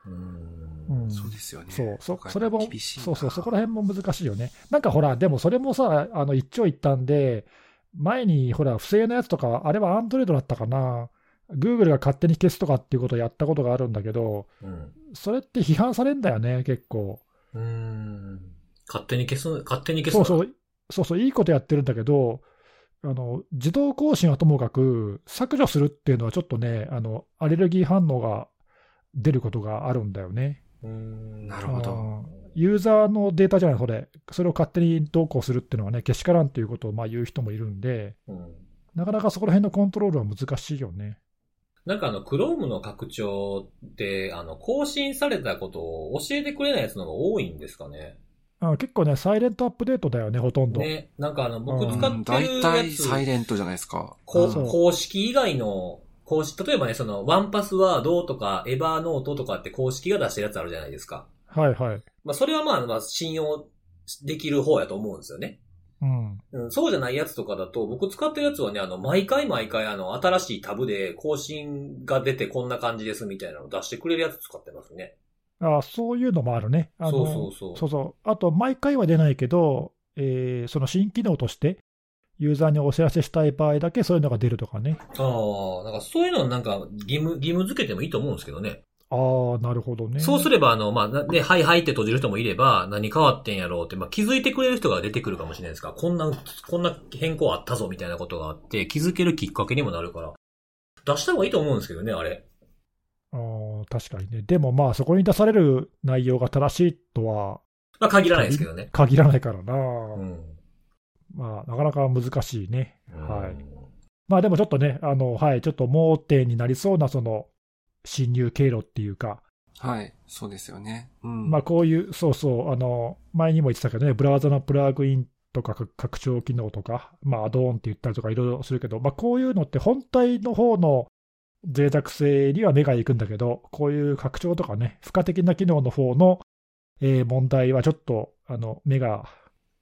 Speaker 1: うん
Speaker 2: うん
Speaker 3: そうですよね。
Speaker 2: そう、そそれもそうそう、そこら辺も難しいよね。なんかほら、でもそれもさ、あの一長一短で、前にほら、不正なやつとか、あれはアンドロイドだったかな、グーグルが勝手に消すとかっていうことをやったことがあるんだけど、
Speaker 1: うん。
Speaker 2: それって批判されるんだよね、結構。
Speaker 1: うーん。勝手に消す、勝手に消す。
Speaker 2: そうそう、そうそう、いいことやってるんだけど、あの自動更新はともかく、削除するっていうのはちょっとね、あのアレルギー反応が出ることがあるんだよね。
Speaker 1: うーん。
Speaker 3: なるほど
Speaker 2: うんユーザーのデータじゃない、それ、それを勝手にどうこうするっていうのはね、けしからんっていうことをまあ言う人もいるんで、
Speaker 1: うん。
Speaker 2: なかなかそこら辺のコントロールは難しいよね。
Speaker 1: なんかあの、Chrome の拡張って、あの、更新されたことを教えてくれないやつの方が多いんですかね？
Speaker 2: あ結構ね、サイレントアップデートだよね、ほとんど。
Speaker 1: ね。なんかあの、僕
Speaker 2: うん
Speaker 1: 使
Speaker 3: うん
Speaker 1: ってる
Speaker 3: 大体
Speaker 1: やつ、
Speaker 3: サイレントじゃないですか。
Speaker 1: 公式以外の、公式、例えばね、その、ワンパスワードとか、エバーノートとかって公式が出してるやつあるじゃないですか。
Speaker 2: はいはい。
Speaker 1: まあ、それはまあ、まあ、信用できる方やと思うんですよね。
Speaker 2: うん。
Speaker 1: うん、そうじゃないやつとかだと、僕使ってるやつはね、あの、毎回毎回あの、新しいタブで更新が出てこんな感じですみたいなの出してくれるやつ使ってますね。
Speaker 2: あそういうのもあるね。あの
Speaker 1: そうそうそう。
Speaker 2: そうそう。あと、毎回は出ないけど、えーその新機能として、ユーザーにお知らせしたい場合だけそういうのが出るとかね。
Speaker 1: ああ、なんかそういうのなんか義務、義務付けてもいいと思うんですけどね。
Speaker 2: ああ、なるほどね。
Speaker 1: そうすれば、あの、まあ、なね、はいはいって閉じる人もいれば、何変わってんやろうって、まあ、気づいてくれる人が出てくるかもしれないですから、こんな、こんな変更あったぞみたいなことがあって、気づけるきっかけにもなるから、出した方がいいと思うんですけどね、あれ。
Speaker 2: あー確かにね。でもまあ、そこに出される内容が正しいとは
Speaker 1: まあ、限らないですけどね。
Speaker 2: 限らないからな。
Speaker 1: うん。
Speaker 2: まあ、なかなか難しいね。はい
Speaker 1: うん。
Speaker 2: まあでもちょっとね、あの、はい、ちょっと盲点になりそうな、その、侵入経路っていうか、
Speaker 3: はい。そうですよね。うん。
Speaker 2: まあこういう、そうそう、あの、前にも言ってたけどね、ブラウザのプラグインとかか拡張機能とか、まあアドオンって言ったりとかいろいろするけど、まあこういうのって本体の方の脆弱性には目が行くんだけど、こういう拡張とかね、付加的な機能の方の、えー問題はちょっと、あの、目が、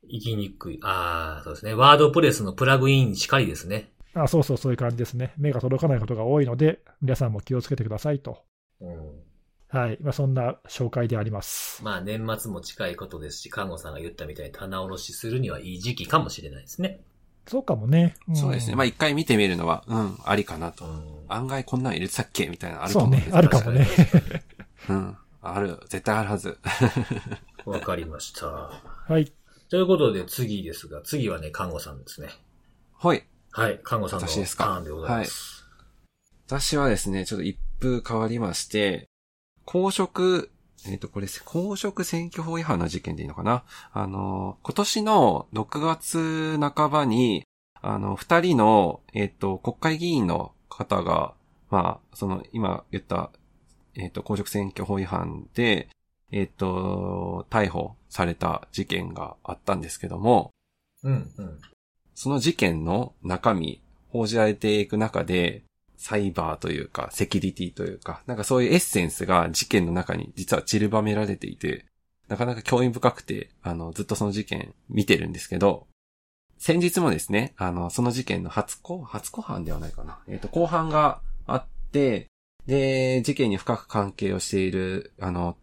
Speaker 1: 行きにくい。ああ、そうですね。ワードプレスのプラグインしかりですね。
Speaker 2: あそうそう、そういう感じですね。目が届かないことが多いので、皆さんも気をつけてくださいと。
Speaker 1: うん。
Speaker 2: はい。まあ、そんな紹介であります。
Speaker 1: まあ、年末も近いことですし、看護さんが言ったみたいに棚卸しするにはいい時期かもしれないですね。
Speaker 2: そうかもね。ん
Speaker 3: そうですね。まあ一回見てみるのは、うん、ありかなと。
Speaker 1: うん。
Speaker 3: 案外こんなん入れてたっけみたいなのあると
Speaker 2: そうね
Speaker 3: 思うんで。す
Speaker 2: あるかもね。
Speaker 3: うん。ある。絶対あるはず。
Speaker 1: わかりました。
Speaker 2: はい。
Speaker 1: ということで次ですが、次はね、看護さんですね。
Speaker 3: はい。
Speaker 1: はい、看護さんの
Speaker 3: 私ですか
Speaker 1: ターンでございます。
Speaker 3: 私はですね、ちょっと一風変わりまして、公職、えっ、と、これ、公職選挙法違反の事件でいいのかな？あの、今年の6月半ばに、あの、二人の、えっ、と、国会議員の方が、まあ、その、今言った、えっ、と、公職選挙法違反で、えっ、と、逮捕された事件があったんですけども、
Speaker 1: うん、うん。
Speaker 3: その事件の中身、報じられていく中で、サイバーというか、セキュリティというか、なんかそういうエッセンスが事件の中に実は散りばめられていて、なかなか興味深くて、あの、ずっとその事件見てるんですけど、先日もですね、あの、その事件の初公、初公判ではないかな。えっ、と、公判があって、で、事件に深く関係をしている、あの、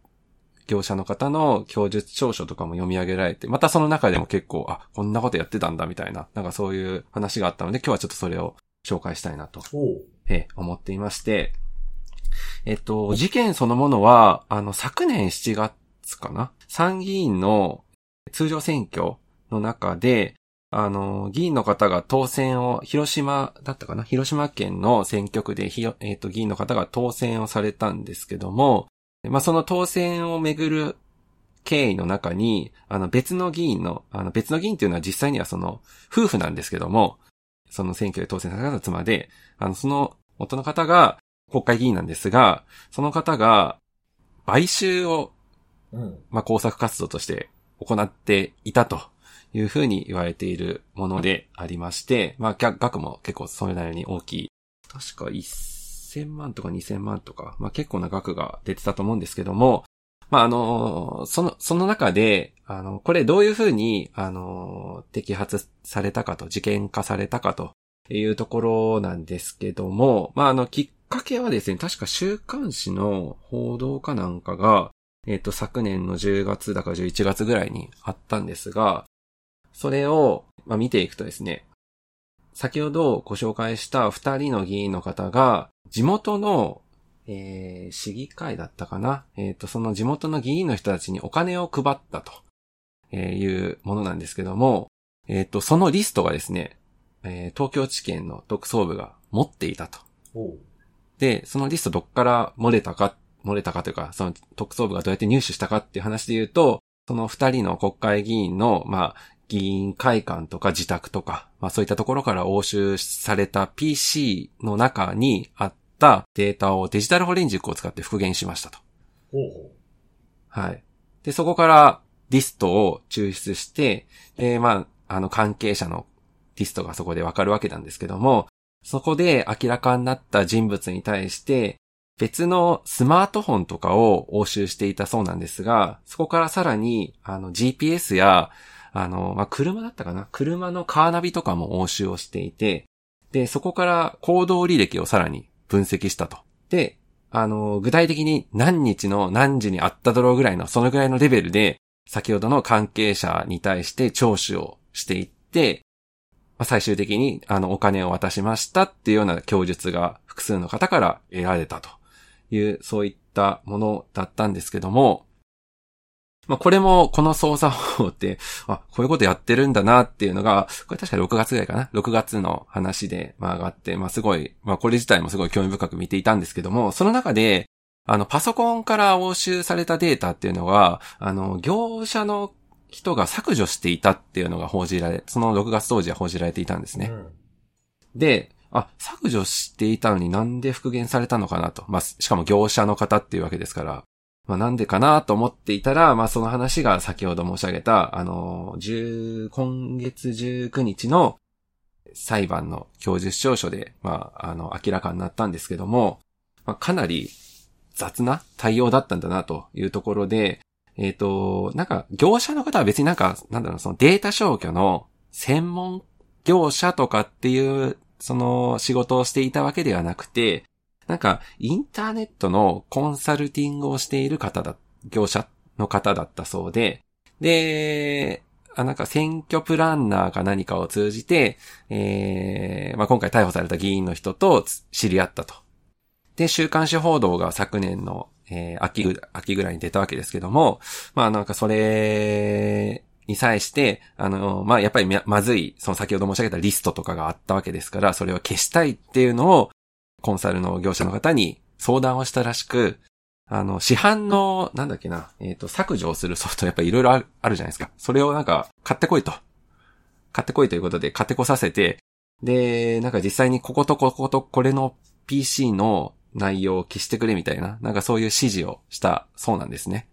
Speaker 3: 業者の方の供述調書とかも読み上げられて、またその中でも結構、あ、こんなことやってたんだみたいな、なんかそういう話があったので、今日はちょっとそれを紹介したいなと、え思っていまして、えっと、事件そのものは、あの、昨年7月かな？参議院の通常選挙の中で、あの、議員の方が当選を、広島だったかな？広島県の選挙区で、えっ、と、議員の方が当選をされたんですけども、まあ、その当選をめぐる経緯の中に、あの、別の議員の、あの、別の議員っていうのは実際にはその、夫婦なんですけども、その選挙で当選された妻で、あの、その夫の方が国会議員なんですが、その方が、買収を、
Speaker 1: うん。
Speaker 3: まあ、工作活動として行っていたというふうに言われているものでありまして、まあ、額額も結構それなりに大きい。確か1000万とか2000万とか、まあ、結構な額が出てたと思うんですけども、まあ、あの、その、その中で、あの、これどういうふうに、あの、摘発されたかと、事件化されたかというところなんですけども、まあ、あの、きっかけはですね、確か週刊誌の報道かなんかが、えっ、と、昨年の10月だから11月ぐらいにあったんですが、それを、まあ、見ていくとですね、先ほどご紹介した2人の議員の方が、地元の、えー、市議会だったかなえっ、と、その地元の議員の人たちにお金を配ったと、いうものなんですけども、えっ、と、そのリストがですね、えー東京地検の特捜部が持っていたと。で、そのリストどっから漏れたか、漏れたかというか、その特捜部がどうやって入手したかっていう話で言うと、その二人の国会議員の、まあ、議員会館とか自宅とか、まあそういったところから押収された PC の中にあったデータをデジタルフォレンジックを使って復元しましたと。
Speaker 1: ほうほ
Speaker 3: はい。で、そこからリストを抽出して、で、まあ、あの関係者のリストがそこでわかるわけなんですけども、そこで明らかになった人物に対して、別のスマートフォンとかを押収していたそうなんですが、そこからさらに、あの GPS や、あの、まあ、車だったかな？車のカーナビとかも押収をしていて、で、そこから行動履歴をさらに分析したと。で、あの、具体的に何日の何時にあっただろうぐらいの、そのぐらいのレベルで、先ほどの関係者に対して聴取をしていって、まあ最終的に、あの、お金を渡しましたっていうような供述が複数の方から得られたという、そういったものだったんですけども、まあ、これも、この捜査法って、あ、こういうことやってるんだなっていうのが、これ確か6月ぐらいかな ?6 月の話で、ま、上がって、まあ、すごい、まあ、これ自体もすごい興味深く見ていたんですけども、その中で、あの、パソコンから押収されたデータっていうのは、あの、業者の人が削除していたっていうのが報じられ、その6月当時は報じられていたんですね。
Speaker 1: うん。
Speaker 3: で、あ、削除していたのになんで復元されたのかなと。まあ、しかも業者の方っていうわけですから、まあ、なんでかなと思っていたら、まあ、その話が先ほど申し上げた、あの、10、今月19日の裁判の供述調書で、まあ、あの、明らかになったんですけども、まあ、かなり雑な対応だったんだなというところで、えっ、と、なんか、業者の方は別になんか、なんだろう、そのデータ消去の専門業者とかっていう、その仕事をしていたわけではなくて、なんか、インターネットのコンサルティングをしている方だ、業者の方だったそうで、で、あなんか選挙プランナーか何かを通じて、えー、まあ、今回逮捕された議員の人と知り合ったと。で、週刊誌報道が昨年の、えー秋ぐ、秋ぐらいに出たわけですけども、まあなんかそれに際して、あの、まあやっぱりまずい、その先ほど申し上げたリストとかがあったわけですから、それを消したいっていうのを、コンサルの業者の方に相談をしたらしく、あの、市販の、なんだっけな、えっ、と、削除をするソフトやっぱいろいろあるじゃないですか。それをなんか、買ってこいと。買ってこいということで、買ってこさせて、で、なんか実際にこことこことこれの PC の内容を消してくれみたいな、なんかそういう指示をしたそうなんですね。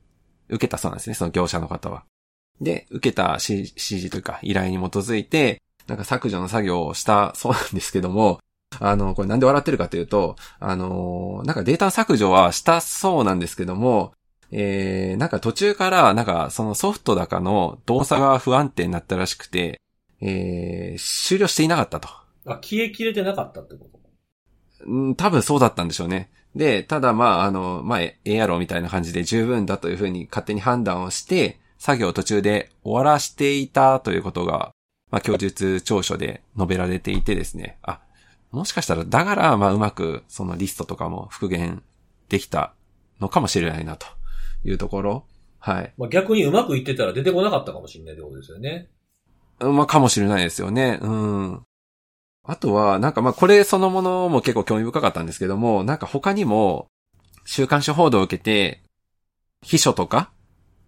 Speaker 3: 受けたそうなんですね、その業者の方は。で、受けた指示というか依頼に基づいて、なんか削除の作業をしたそうなんですけども、あの、これなんで笑ってるかというと、あの、なんかデータ削除はしたそうなんですけども、えー、なんか途中から、なんかそのソフトだかの動作が不安定になったらしくて、えー、終了していなかったと。
Speaker 1: あ、消え切れてなかったってこと？
Speaker 3: うん、多分そうだったんでしょうね。で、ただまあ、あの、まあ、ええやろみたいな感じで十分だというふうに勝手に判断をして、作業を途中で終わらしていたということが、まあ、供述調書で述べられていてですね。あ、もしかしたら、だから、まあ、うまく、そのリストとかも復元できたのかもしれないな、というところ。はい。
Speaker 1: まあ、逆にうまくいってたら出てこなかったかもしれないってことですよね。
Speaker 3: うんまあ、かもしれないですよね。うん。あとは、なんかまあ、これそのものも結構興味深かったんですけども、なんか他にも、週刊誌報道を受けて、秘書とか、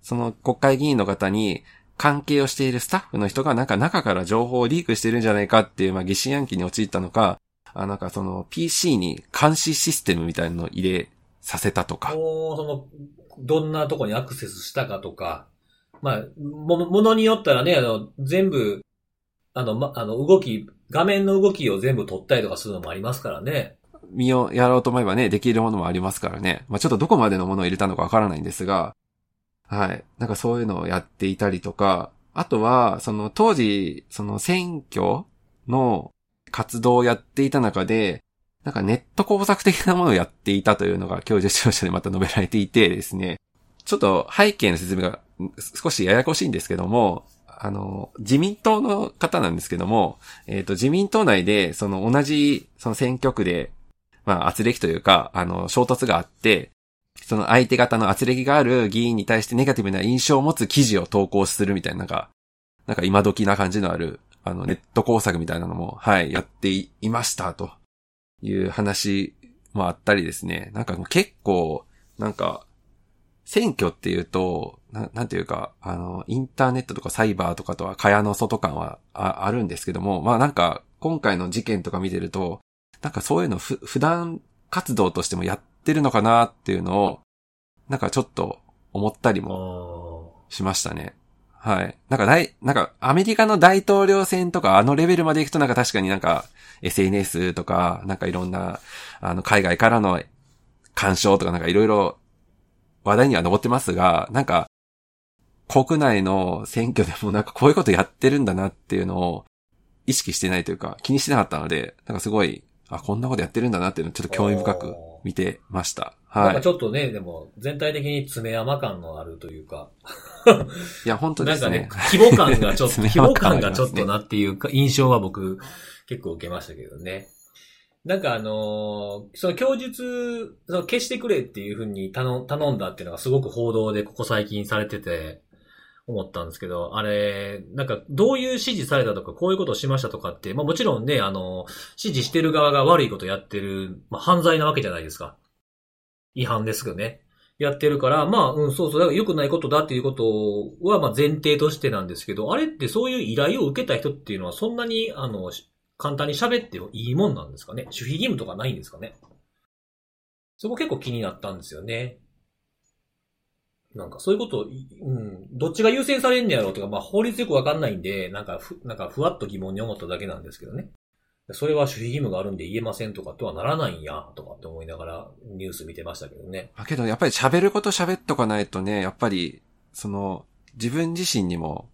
Speaker 3: その国会議員の方に関係をしているスタッフの人がなんか中から情報をリークしてるんじゃないかっていう、まあ、疑心暗鬼に陥ったのか、あなんかその PC に監視システムみたいなのを入れさせたとか。
Speaker 1: もう、その、どんなとこにアクセスしたかとか、まあ、も、ものによったらね、あの、全部、あの、ま、あの、動き、画面の動きを全部撮ったりとかするのもありますからね。
Speaker 3: 見をやろうと思えばね、できるものもありますからね。まあ、ちょっとどこまでのものを入れたのかわからないんですが、はい。なんかそういうのをやっていたりとか、あとは、その当時、その選挙の活動をやっていた中で、なんかネット工作的なものをやっていたというのが教授調書でまた述べられていてですね、ちょっと背景の説明が少しややこしいんですけども、あの、自民党の方なんですけども、えっ、と、自民党内で、その同じ、その選挙区で、まあ、圧力というか、あの、衝突があって、その相手方の圧力がある議員に対してネガティブな印象を持つ記事を投稿するみたいな、なんか、なんか今時な感じのある、あの、ネット工作みたいなのも、はい、やっていました、という話もあったりですね。なんか結構、なんか、選挙っていうと、ななんていうか、あの、インターネットとかサイバーとかとは蚊帳の外感はああるんですけども、まあなんか、今回の事件とか見てると、なんかそういうのふ普段活動としてもやってるのかなっていうのを、なんかちょっと思ったり
Speaker 1: あ
Speaker 3: も
Speaker 1: ー
Speaker 3: しましたね。はい。なんか大、なんかアメリカの大統領選とかあのレベルまで行くとなんか確かになんか SNS とか、なんかいろんな、あの海外からの干渉とかなんかいろいろ話題には上ってますが、なんか国内の選挙でもなんかこういうことやってるんだなっていうのを意識してないというか気にしてなかったので、なんかすごい、あ、こんなことやってるんだなっていうのをちょっと興味深く見てました。
Speaker 1: なん
Speaker 3: はい。
Speaker 1: かちょっとね、でも、全体的に爪山感のあるというか、
Speaker 3: いや、本当ですね
Speaker 1: なんかね。、規模感がちょっと、
Speaker 3: 爪
Speaker 1: 規模
Speaker 3: 山感
Speaker 1: がちょっとなっていうか、印象は僕、結構受けましたけどね。なんかあのーその供述、その消してくれっていうふうに頼頼んだっていうのがすごく報道でここ最近されてて、思ったんですけど、あれ、なんかどういう指示されたとか、こういうことをしましたとかって、まあもちろんね、あの、指示してる側が悪いことやってる、まあ犯罪なわけじゃないですか。違反ですけどね。やってるから、まあ、うん、そうそう、だから良くないことだっていうことは、まあ前提としてなんですけど、あれってそういう依頼を受けた人っていうのは、そんなに、あの、簡単に喋ってもいいもんなんですかね？守秘義務とかないんですかね？そこ結構気になったんですよね。なんかそういうことを、うん、どっちが優先されんねやろうとか、まあ法律よくわかんないんで、なんかふ、なんかふわっと疑問に思っただけなんですけどね。それは守秘義務があるんで言えませんとかとはならないんや、とかって思いながらニュース見てましたけどね。
Speaker 3: だけど、やっぱり喋ること喋っとかないとね、やっぱり、その、自分自身にも、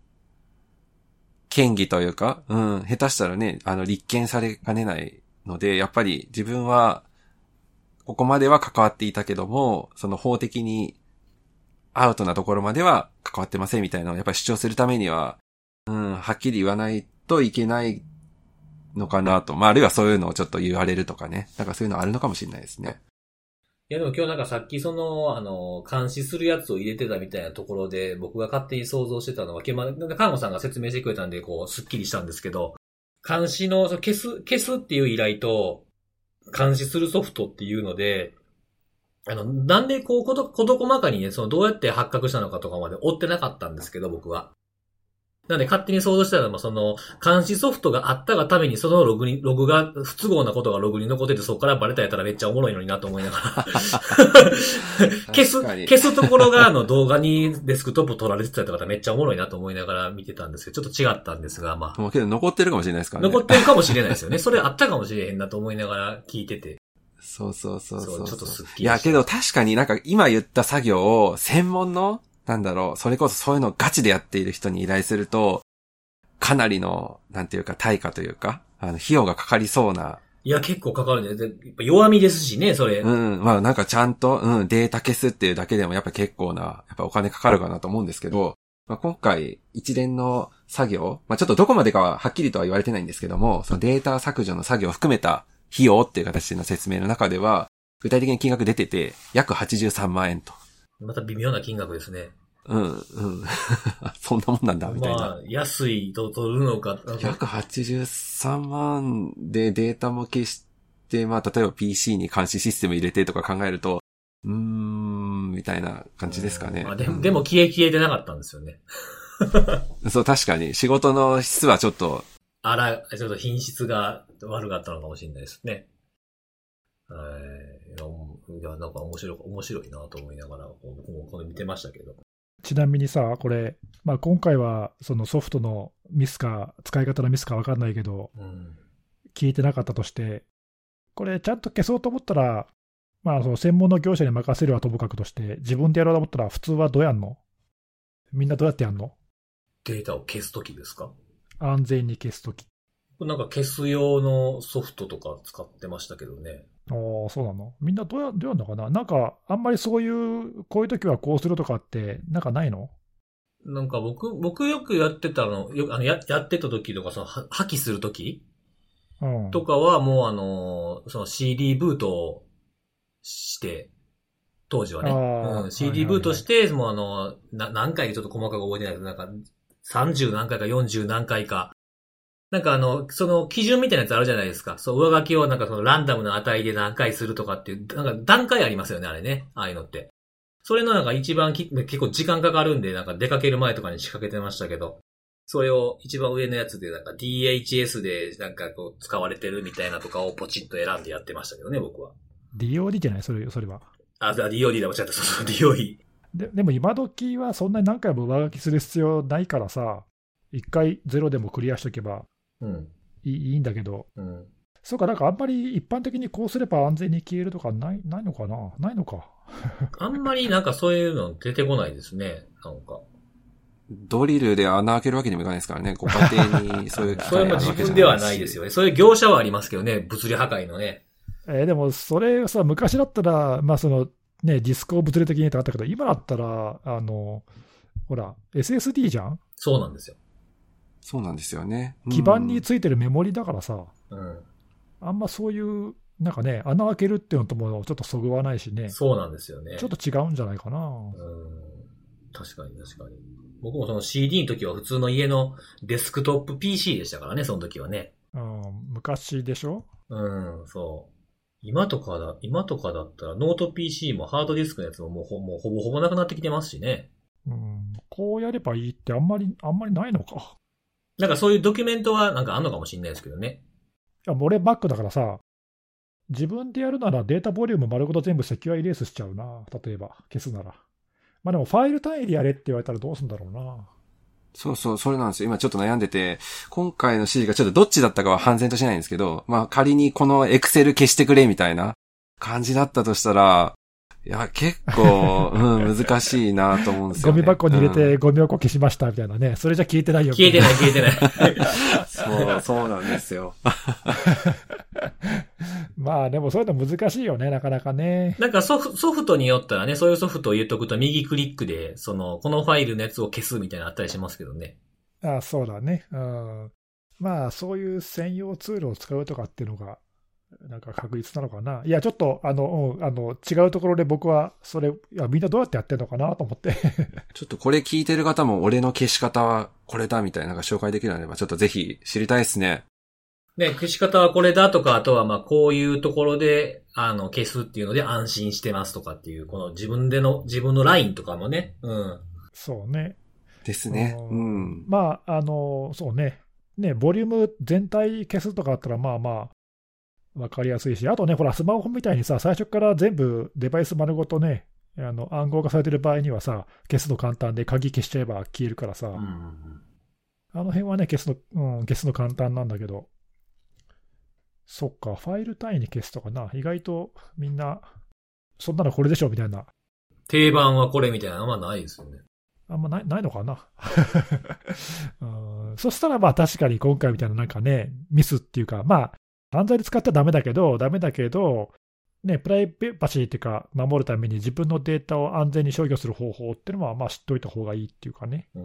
Speaker 3: 権利というか、うん、下手したらね、あの、立件されかねないので、やっぱり自分は、ここまでは関わっていたけども、その法的にアウトなところまでは関わってませんみたいなのをやっぱり主張するためには、うん、はっきり言わないといけないのかなと。まあ、あるいはそういうのをちょっと言われるとかね。なんかそういうのあるのかもしれないですね。
Speaker 1: いやでも今日なんかさっきその、あの、監視するやつを入れてたみたいなところで、僕が勝手に想像してたのは、けま、なんか看護さんが説明してくれたんで、こう、スッキリしたんですけど、監視、の消す、消すっていう依頼と、監視するソフトっていうので、あの、なんでこう、こと、こと細かにね、その、どうやって発覚したのかとかまで追ってなかったんですけど、僕は。なんで勝手に想像したのも、その、監視ソフトがあったがために、そのログに、ログが、不都合なことがログに残ってて、そこからバレたやったらめっちゃおもろいのになと思いながら。消す、消すところが、あの、動画にデスクトップ撮られてたとかめっちゃおもろいなと思いながら見てたんですけど、ちょっと違ったんですが、まあ、
Speaker 3: もうけど残ってるかもしれないですからね。
Speaker 1: 残ってるかもしれないですよね。それあったかもしれへんなと思いながら聞いてて。
Speaker 3: そうそうそうそう
Speaker 1: そうちょっとすっきり
Speaker 3: いや、けど確かになんか今言った作業を専門の、なんだろう、それこそそういうのをガチでやっている人に依頼すると、かなりの、なんていうか、対価というか、あの、費用がかかりそうな、
Speaker 1: いや、結構かかるね。でやっぱ弱みですしね、それ。
Speaker 3: うん、まあなんかちゃんと、うん、データ消すっていうだけでもやっぱ結構な、やっぱお金かかるかなと思うんですけど、まあ、今回一連の作業、まあちょっとどこまでかははっきりとは言われてないんですけども、そのデータ削除の作業を含めた費用っていう形での説明の中では、具体的に金額出てて、約83万円と。
Speaker 1: また微妙な金額ですね。
Speaker 3: うん、うん。そんなもんなんだ、みたいな。
Speaker 1: まあ、安いと取るのか。
Speaker 3: 約83万でデータも消して、まあ、例えば PC に監視システム入れてとか考えると、うーん、みたいな感じですかね。
Speaker 1: まあで
Speaker 3: うん
Speaker 1: でも消え消えてなかったんですよね。
Speaker 3: そう、確かに。仕事の質はちょっと、
Speaker 1: あら、ちょっと品質が悪かったのかもしれないですね。はい。いや、なんか面白い、面白いなと思いながら、僕もこれ見てましたけど。
Speaker 2: ちなみにさ、これ、まあ、今回はそのソフトのミスか、使い方のミスか分かんないけど、
Speaker 1: うん。
Speaker 2: 聞いてなかったとして、これ、ちゃんと消そうと思ったら、まあ、その専門の業者に任せるはともかくとして、自分でやろうと思ったら、普通はどうやんの？みんなどうやってやんの？
Speaker 1: データを消すときですか？
Speaker 2: 安全に消すとき。
Speaker 1: なんか消す用のソフトとか使ってましたけどね。
Speaker 2: ああ、そうなの？みんなどうやどうやるのかな？なんか、あんまりそういう、こういう時はこうするとかって、なんかないの？
Speaker 1: なんか僕、僕よくやってたの、よくあのややってた時とか、その、は破棄する時？
Speaker 2: うん。
Speaker 1: とかはもうあの、その CD ブートをして、当時はね、うん、CD ブートして、もうあの、な何回かちょっと細かく覚えてないけど、なんか30何回か40何回か、なんかあの、その基準みたいなやつあるじゃないですか。そう、上書きをなんかそのランダムな値で何回するとかっていう、なんか段階ありますよね、あれね。ああいうのって。それのなんか一番き結構時間かかるんで、なんか出かける前とかに仕掛けてましたけど、それを一番上のやつでなんか DHS でなんかこう使われてるみたいなとかをポチッと選んでやってましたけどね、僕は。
Speaker 2: DOD じゃない？それそれは。
Speaker 1: あ、じゃあ DOD だ、おっしゃった、そうそう、DOD。
Speaker 2: ででも今時はそんなに何回も上書きする必要ないからさ、一回ゼロでもクリアしとけば
Speaker 1: うん。
Speaker 2: いいいいんだけど、
Speaker 1: うん。
Speaker 2: そうか、なんかあんまり一般的にこうすれば安全に消えるとかないないのかな？ないのか？
Speaker 1: あんまりなんかそういうの出てこないですね、なんか。
Speaker 3: ドリルで穴開けるわけにもいかないですからね。ご家庭にそういう 機
Speaker 1: それも自分ではないです
Speaker 3: よ。
Speaker 1: よね。そういう業者はありますけどね、物理破壊のね。
Speaker 2: えーでもそれさ、昔だったら、まあそのね、ディスクを物理的にとあったけど、今だったら、あの、ほら、SSD じゃん？
Speaker 1: そうなんですよ。
Speaker 3: そうなんですよね。うん
Speaker 2: 基板についてるメモリだからさ、
Speaker 1: うん。
Speaker 2: あんまそういう、なんかね、穴開けるっていうのともちょっとそぐわないしね、
Speaker 1: そうなんですよね。
Speaker 2: ちょっと違うんじゃないかな。
Speaker 1: うん。確かに確かに。僕もその CD の時は普通の家のデスクトップ PC でしたからね、その時はね。
Speaker 2: うん、昔でしょ？
Speaker 1: うん、そう。今とかだ、今とかだったらノート PC もハードディスクのやつももうほもうほぼほぼなくなってきてますしね。
Speaker 2: うん、こうやればいいってあんまり、あんまりないのか。
Speaker 1: なんかそういうドキュメントはなんかあんのかもしれないですけどね。
Speaker 2: いや、俺 Mac だからさ、自分でやるならデータボリューム丸ごと全部 secure erase しちゃうな。例えば、消すなら。まあでもファイル単位でやれって言われたらどうすんだろうな。
Speaker 3: そうそう、それなんですよ。今ちょっと悩んでて、今回の指示がちょっとどっちだったかは判然としないんですけど、まあ仮にこのエクセル消してくれみたいな感じだったとしたら、いや、結構、うん、難しいなと思うんですよ、ね。
Speaker 2: ゴミ箱に入れ
Speaker 3: うん
Speaker 2: てゴミ箱消しましたみたいなね。それじゃ消えてないよ。
Speaker 1: 消えてない消えてない。
Speaker 3: そう、そうなんですよ。
Speaker 2: まあでもそういうの難しいよね、なかなかね。
Speaker 1: なんかソフソフトによったらね、そういうソフトを入れとくと右クリックで、その、このファイルのやつを消すみたいなのあったりしますけどね。
Speaker 2: あそうだね。うん。まあそういう専用ツールを使うとかっていうのが、なんか確実なのかな。いや、ちょっと、あの、うん、あの、違うところで僕は、それ、いや、みんなどうやってやってんのかなと思って。
Speaker 3: ちょっとこれ聞いてる方も俺の消し方はこれだみたいななんか紹介できるのであれば、ちょっとぜひ知りたいですね。
Speaker 1: ね、消し方はこれだとか、あとはまあこういうところで、あの、消すっていうので安心してますとかっていう、この自分での、自分のラインとかもね、うん。
Speaker 2: そうね。
Speaker 3: ですね。
Speaker 2: う
Speaker 3: うん。
Speaker 2: まあ、あの、そうね。ね、ボリューム全体消すとかあったら、まあまあ、わかりやすいし、あとね、ほら、スマホみたいにさ、最初から全部デバイス丸ごとね、あの暗号化されてる場合にはさ、消すの簡単で、鍵消しちゃえば消えるからさ、
Speaker 1: うんうんうん。
Speaker 2: あの辺はね、消すの、うん、消すの簡単なんだけど、そっか、ファイル単位に消すとかな、意外とみんな、そんなのこれでしょみたいな、
Speaker 1: 定番はこれみたいなのはないですよね。
Speaker 2: あんまないないのかな、うん。そしたらまあ確かに今回みたいななんかね、ミスっていうか、まあ、犯罪で使ったらダメだけど、ダメだけど、ね、プライバシーっていうか、守るために自分のデータを安全に消去する方法っていうのは、まあ知っておいた方がいいっていうかね。
Speaker 1: うん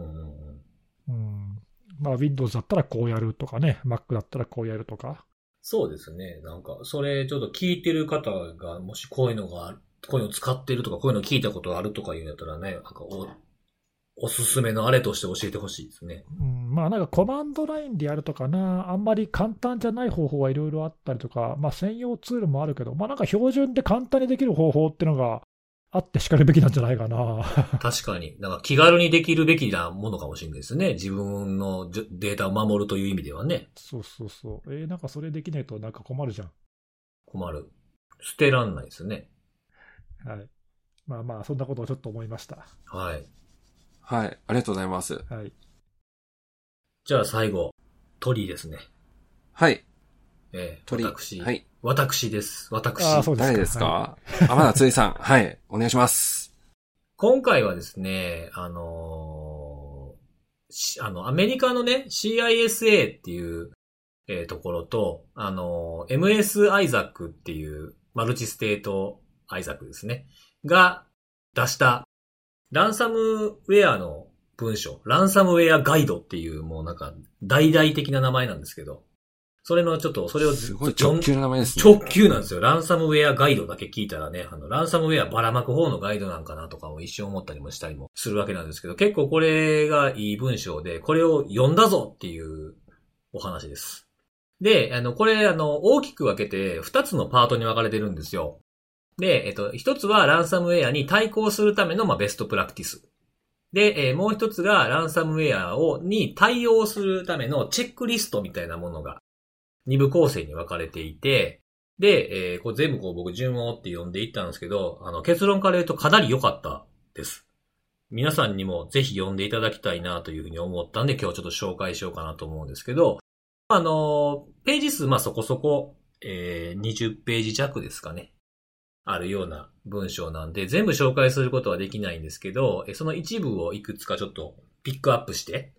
Speaker 1: うん。
Speaker 2: まあ Windows だったらこうやるとかね、Mac だったらこうやるとか。
Speaker 1: そうですね。なんか、それちょっと聞いてる方が、もしこういうのがこういうの使ってるとか、こういうの聞いたことがあるとか言うんだったらね、なんかお、おすすめのあれとして教えてほしいですね。
Speaker 2: うん、まあなんかコマンドラインでやるとかな、あんまり簡単じゃない方法はいろいろあったりとか、まあ専用ツールもあるけど、まあなんか標準で簡単にできる方法っていうのがあってしかるべきなんじゃないかな。
Speaker 1: 確かに。なんか気軽にできるべきなものかもしれないですね。自分のデータを守るという意味ではね。
Speaker 2: そうそうそう。えーなんかそれできないとなんか困るじゃん。
Speaker 1: 困る。捨てらんないですね。
Speaker 2: はい。まあまあ、そんなことをちょっと思いました。
Speaker 1: はい。
Speaker 3: はい。ありがとうございます。
Speaker 2: はい。
Speaker 1: じゃあ最後、鳥ですね。
Speaker 3: はい。
Speaker 1: えー、
Speaker 3: 鳥。
Speaker 1: 私、
Speaker 3: はい。
Speaker 1: 私です。私。
Speaker 2: ああ、そうですか。
Speaker 3: 誰ですか、
Speaker 2: は
Speaker 3: あ、まだついさん。はい。お願いします。
Speaker 1: 今回はですね、あのーしあの、アメリカのね、CISA っていう、えーところと、あのー MS アイザックっていう、マルチステートアイザックですね。が出したランサムウェアの文章、ランサムウェアガイドっていうもうなんか大々的な名前なんですけど、それのちょっと、それを
Speaker 3: すごい直球の名前ですね。
Speaker 1: 直球なんですよ。ランサムウェアガイドだけ聞いたらね、あの、ランサムウェアばらまく方のガイドなんかなとかも一瞬思ったりもしたりもするわけなんですけど、結構これがいい文章で、これを読んだぞっていうお話です。で、あの、これ、あの、大きく分けて、二つのパートに分かれてるんですよ。で、えっと、一つはランサムウェアに対抗するための、まあ、ベストプラクティス。で、えーもう一つがランサムウェアを、に対応するためのチェックリストみたいなものが、二部構成に分かれていて、で、えーこれ全部こう僕順を追って読んでいったんですけど、あの、結論から言うとかなり良かったです。皆さんにもぜひ読んでいただきたいなというふうに思ったんで、今日ちょっと紹介しようかなと思うんですけど、あの、ページ数、まあそこそこ、えー20ページ弱ですかね。あるような文章なんで、全部紹介することはできないんですけど、その一部をいくつかちょっとピックアップして、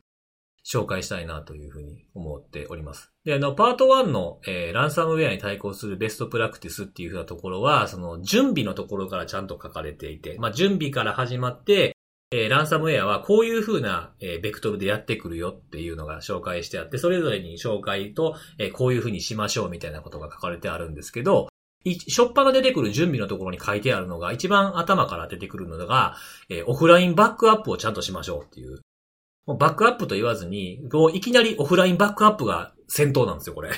Speaker 1: 紹介したいなというふうに思っております。で、あの、パート1の、えーランサムウェアに対抗するベストプラクティスっていうふうなところは、その準備のところからちゃんと書かれていて、まあ、準備から始まって、えーランサムウェアはこういうふうな、えーベクトルでやってくるよっていうのが紹介してあって、それぞれに紹介と、えーこういうふうにしましょうみたいなことが書かれてあるんですけど、しょっぱな出てくる準備のところに書いてあるのが、一番頭から出てくるのが、えーオフラインバックアップをちゃんとしましょうっていう。もうバックアップと言わずに、もういきなりオフラインバックアップが先頭なんですよ、これ。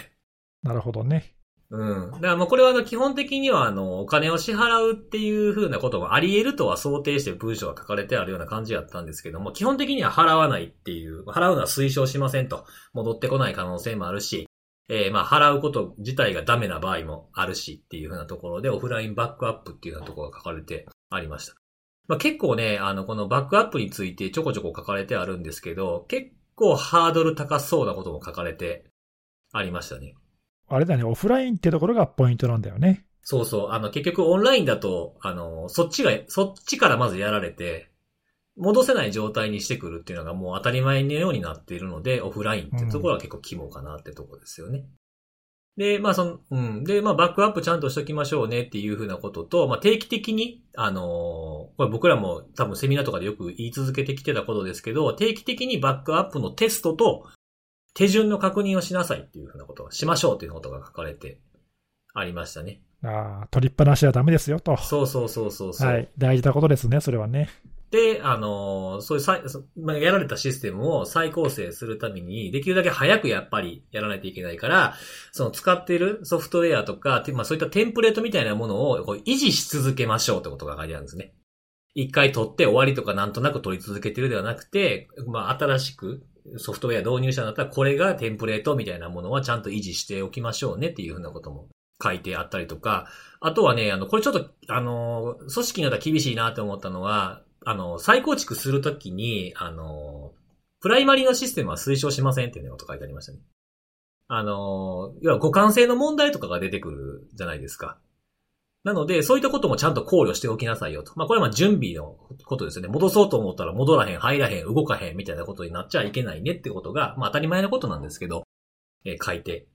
Speaker 2: なるほどね。
Speaker 1: うん。だからもうこれは基本的にはあのお金を支払うっていう風なこともあり得るとは想定して文章が書かれてあるような感じだったんですけども、基本的には払わないっていう、払うのは推奨しませんと、戻ってこない可能性もあるし、えーまあ払うこと自体がダメな場合もあるしっていう風なところでオフラインバックアップっていうようなところが書かれてありました。まあ結構ね、あのこのバックアップについてちょこちょこ書かれてあるんですけど、結構ハードル高そうなことも書かれてありましたね。
Speaker 2: あれだね、オフラインってところがポイントなんだよね。
Speaker 1: そうそう。あの、結局オンラインだと、あの、そっちが、そっちからまずやられて、戻せない状態にしてくるっていうのがもう当たり前のようになっているので、オフラインってところは結構肝かなってところですよね。で、まあその、うん。で、まあバックアップちゃんとしときましょうねっていうふうなことと、まあ定期的に、あのーこれ僕らも多分セミナーとかでよく言い続けてきてたことですけど、定期的にバックアップのテストと手順の確認をしなさいっていうふうなことをしましょうっていうことが書かれてありましたね。
Speaker 2: ああ、取りっぱなしはダメですよと。
Speaker 1: そうそうそうそうそう。
Speaker 2: はい。大事なことですね、それはね。
Speaker 1: で、あのそういうさ、まあ、やられたシステムを再構成するために、できるだけ早くやっぱりやらないといけないから、その使っているソフトウェアとか、まあそういったテンプレートみたいなものをこう維持し続けましょうってことが書いてあるんですね。一回取って終わりとかなんとなく取り続けてるではなくて、まあ新しくソフトウェア導入したんだったら、これがテンプレートみたいなものはちゃんと維持しておきましょうねっていうふうなことも書いてあったりとか、あとはね、あの、これちょっと、あの、組織によっては厳しいなって思ったのは、あの、再構築するときに、あの、プライマリのシステムは推奨しませんっていうようなこと書いてありましたね。あの、要は互換性の問題とかが出てくるじゃないですか。なので、そういったこともちゃんと考慮しておきなさいよと。まあ、これはま準備のことですよね。戻そうと思ったら戻らへん、入らへん、動かへんみたいなことになっちゃいけないねってことが、まあ当たり前のことなんですけど、えー書いて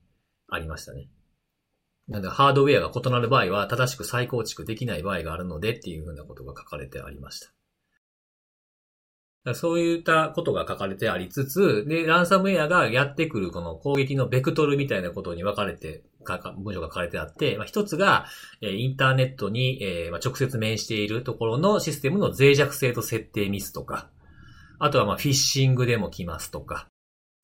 Speaker 1: ありましたね。なので、ハードウェアが異なる場合は、正しく再構築できない場合があるのでっていうふうなことが書かれてありました。そういったことが書かれてありつつ、で、ランサムウェアがやってくるこの攻撃のベクトルみたいなことに分かれて、文章が書かれてあって、まあ、一つが、インターネットに、えーまあ、直接面しているところのシステムの脆弱性と設定ミスとか、あとはまあフィッシングでも来ますとか。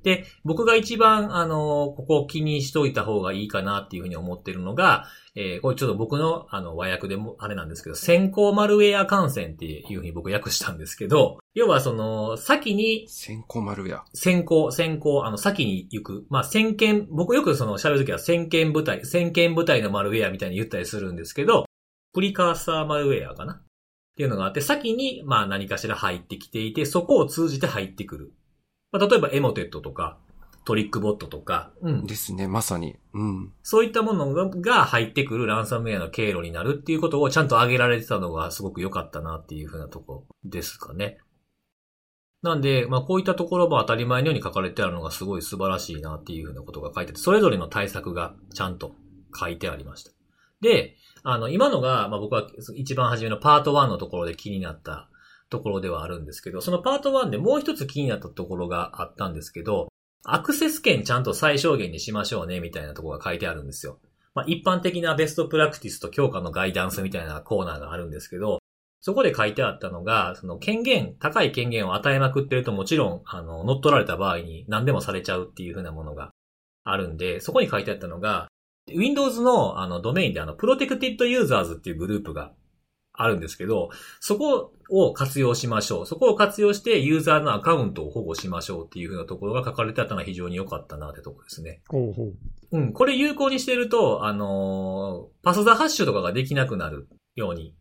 Speaker 1: で、僕が一番、あの、ここを気にしといた方がいいかなっていうふうに思ってるのが、えーこれちょっと僕の、あの、和訳でも、あれなんですけど、先行マルウェア感染っていうふうに僕訳したんですけど、要はその、先に
Speaker 3: 先行マルウェア。
Speaker 1: 先行、先行、あの、先に行く。まあ、先見、僕よくその喋るときは先見部隊、先見部隊のマルウェアみたいに言ったりするんですけど、プリカーサーマルウェアかなっていうのがあって、先に、まあ何かしら入ってきていて、そこを通じて入ってくる。まあ、例えばエモテットとか、トリックボットとか、うん。
Speaker 3: ですね、まさに。うん。
Speaker 1: そういったものがが入ってくるランサムウェアの経路になるっていうことをちゃんと挙げられてたのがすごく良かったなっていうふうなとこですかね。なんで、まあこういったところも当たり前のように書かれてあるのがすごい素晴らしいなっていうふうなことが書いてて、それぞれの対策がちゃんと書いてありました。で、あの、今のが、まあ僕は一番初めのパート1のところで気になったところではあるんですけど、そのパート1でもう一つ気になったところがあったんですけど、アクセス権ちゃんと最小限にしましょうね、みたいなところが書いてあるんですよ。まあ一般的なベストプラクティスと強化のガイダンスみたいなコーナーがあるんですけど、そこで書いてあったのが、その権限、高い権限を与えまくってるともちろん、あの、乗っ取られた場合に何でもされちゃうっていう風なものがあるんで、そこに書いてあったのが、Windows のあのドメインであの、Protected Users っていうグループがあるんですけど、そこを活用しましょう。そこを活用してユーザーのアカウントを保護しましょうっていう風なところが書かれてあったのは非常に良かったなってところですね。
Speaker 2: ほうほう。
Speaker 1: うん、これ有効にしてると、あのーパスザハッシュとかができなくなるように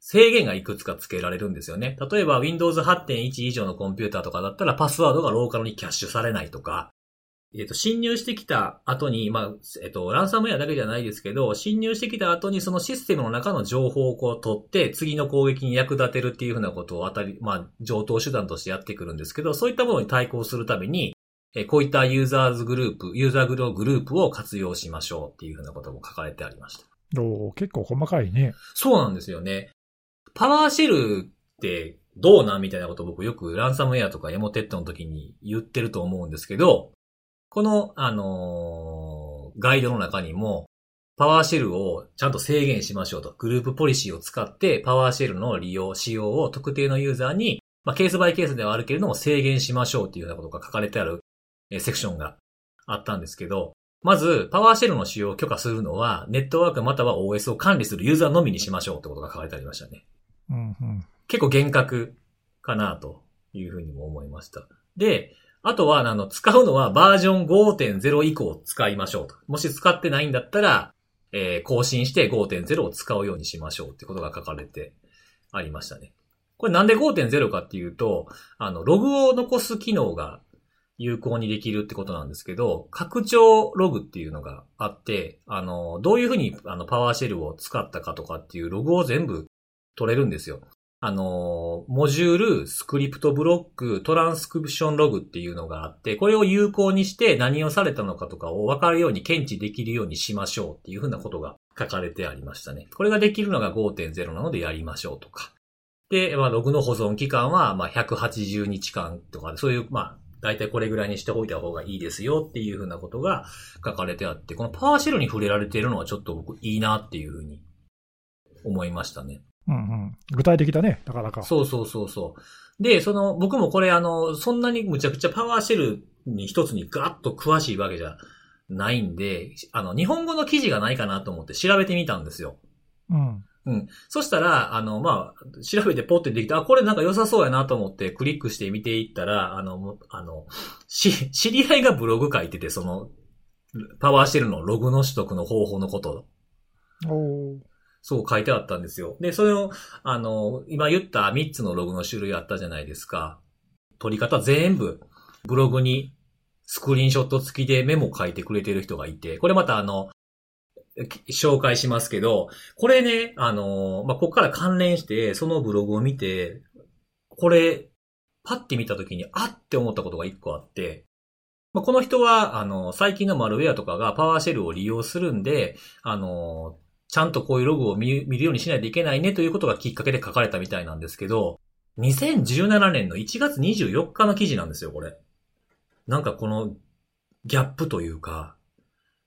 Speaker 1: 制限がいくつか付けられるんですよね。例えば Windows 8.1以上のコンピューターとかだったらパスワードがローカルにキャッシュされないとか、えっ、と、侵入してきた後に、まあ、えっ、と、ランサムウェアだけじゃないですけど、侵入してきた後にそのシステムの中の情報をこう取って、次の攻撃に役立てるっていうふうなことを当たり、まあ、上等手段としてやってくるんですけど、そういったものに対抗するために、えこういったユーザーズグループ、ユーザーグループを活用しましょうっていうふうなことも書かれてありました。
Speaker 2: お結構細かいね。
Speaker 1: そうなんですよね。パワーシェルってどうなん？みたいなことを僕よくランサムウェアとかエモテットの時に言ってると思うんですけど、この、あのー、ガイドの中にも、パワーシェルをちゃんと制限しましょうと。グループポリシーを使って、パワーシェルの利用、使用を特定のユーザーに、まあ、ケースバイケースではあるけれども制限しましょうっていうようなことが書かれてある、えセクションがあったんですけど、まず、パワーシェルの使用を許可するのは、ネットワークまたは OS を管理するユーザーのみにしましょうってことが書かれてありましたね。
Speaker 2: うんうん、
Speaker 1: 結構厳格かなというふうにも思いました。で、あとは、あの、使うのはバージョン5.0以降使いましょうと。もし使ってないんだったら、えー、更新して5.0を使うようにしましょうってことが書かれてありましたね。これなんで5.0かっていうと、あの、ログを残す機能が有効にできるってことなんですけど、拡張ログっていうのがあって、あの、どういうふうにあのパワーシェルを使ったかとかっていうログを全部取れるんですよ。あの、モジュール、 script block、トランスクリプションログっていうのがあって、これを有効にして何をされたのかとかを分かるように検知できるようにしましょうっていうふうなことが書かれてありましたね。これができるのが5.0なのでやりましょうとか。で、まあ、ログの保存期間は、まあ、180日間とか、そういう、まあ、大体これぐらいにしておいた方がいいですよっていうふうなことが書かれてあって、この PowerShell に触れられているのはちょっと僕いいなっていうふうに思いましたね。
Speaker 2: うんうん。具体的だね、なかなか。
Speaker 1: そうそうそうそう。で、その、僕もこれあの、そんなにむちゃくちゃパワーシェルに一つにガッと詳しいわけじゃないんで、あの、日本語の記事がないかなと思って調べてみたんですよ。
Speaker 2: うん。
Speaker 1: うん。そしたら、あの、まあ、調べてポッてできて、あ、これなんか良さそうやなと思ってクリックして見ていったら、あの、あの、し、知り合いがブログ書いてて、その、パワーシェルのログの取得の方法のこと。
Speaker 2: お
Speaker 1: そう書いてあったんですよ。で、それを、あの、今言った3つのログの種類あったじゃないですか。取り方全部、ブログにスクリーンショット付きでメモ書いてくれてる人がいて、これまたあの、紹介しますけど、これね、あの、まあ、ここから関連して、そのブログを見て、これ、パッて見たときに、あって思ったことが一個あって、まあ、この人は、あの、最近のマルウェアとかがパワーシェルを利用するんで、あの、ちゃんとこういうログを見るようにしないといけないねということがきっかけで書かれたみたいなんですけど、2017年の1月24日の記事なんですよ、これ。なんかこのギャップというか、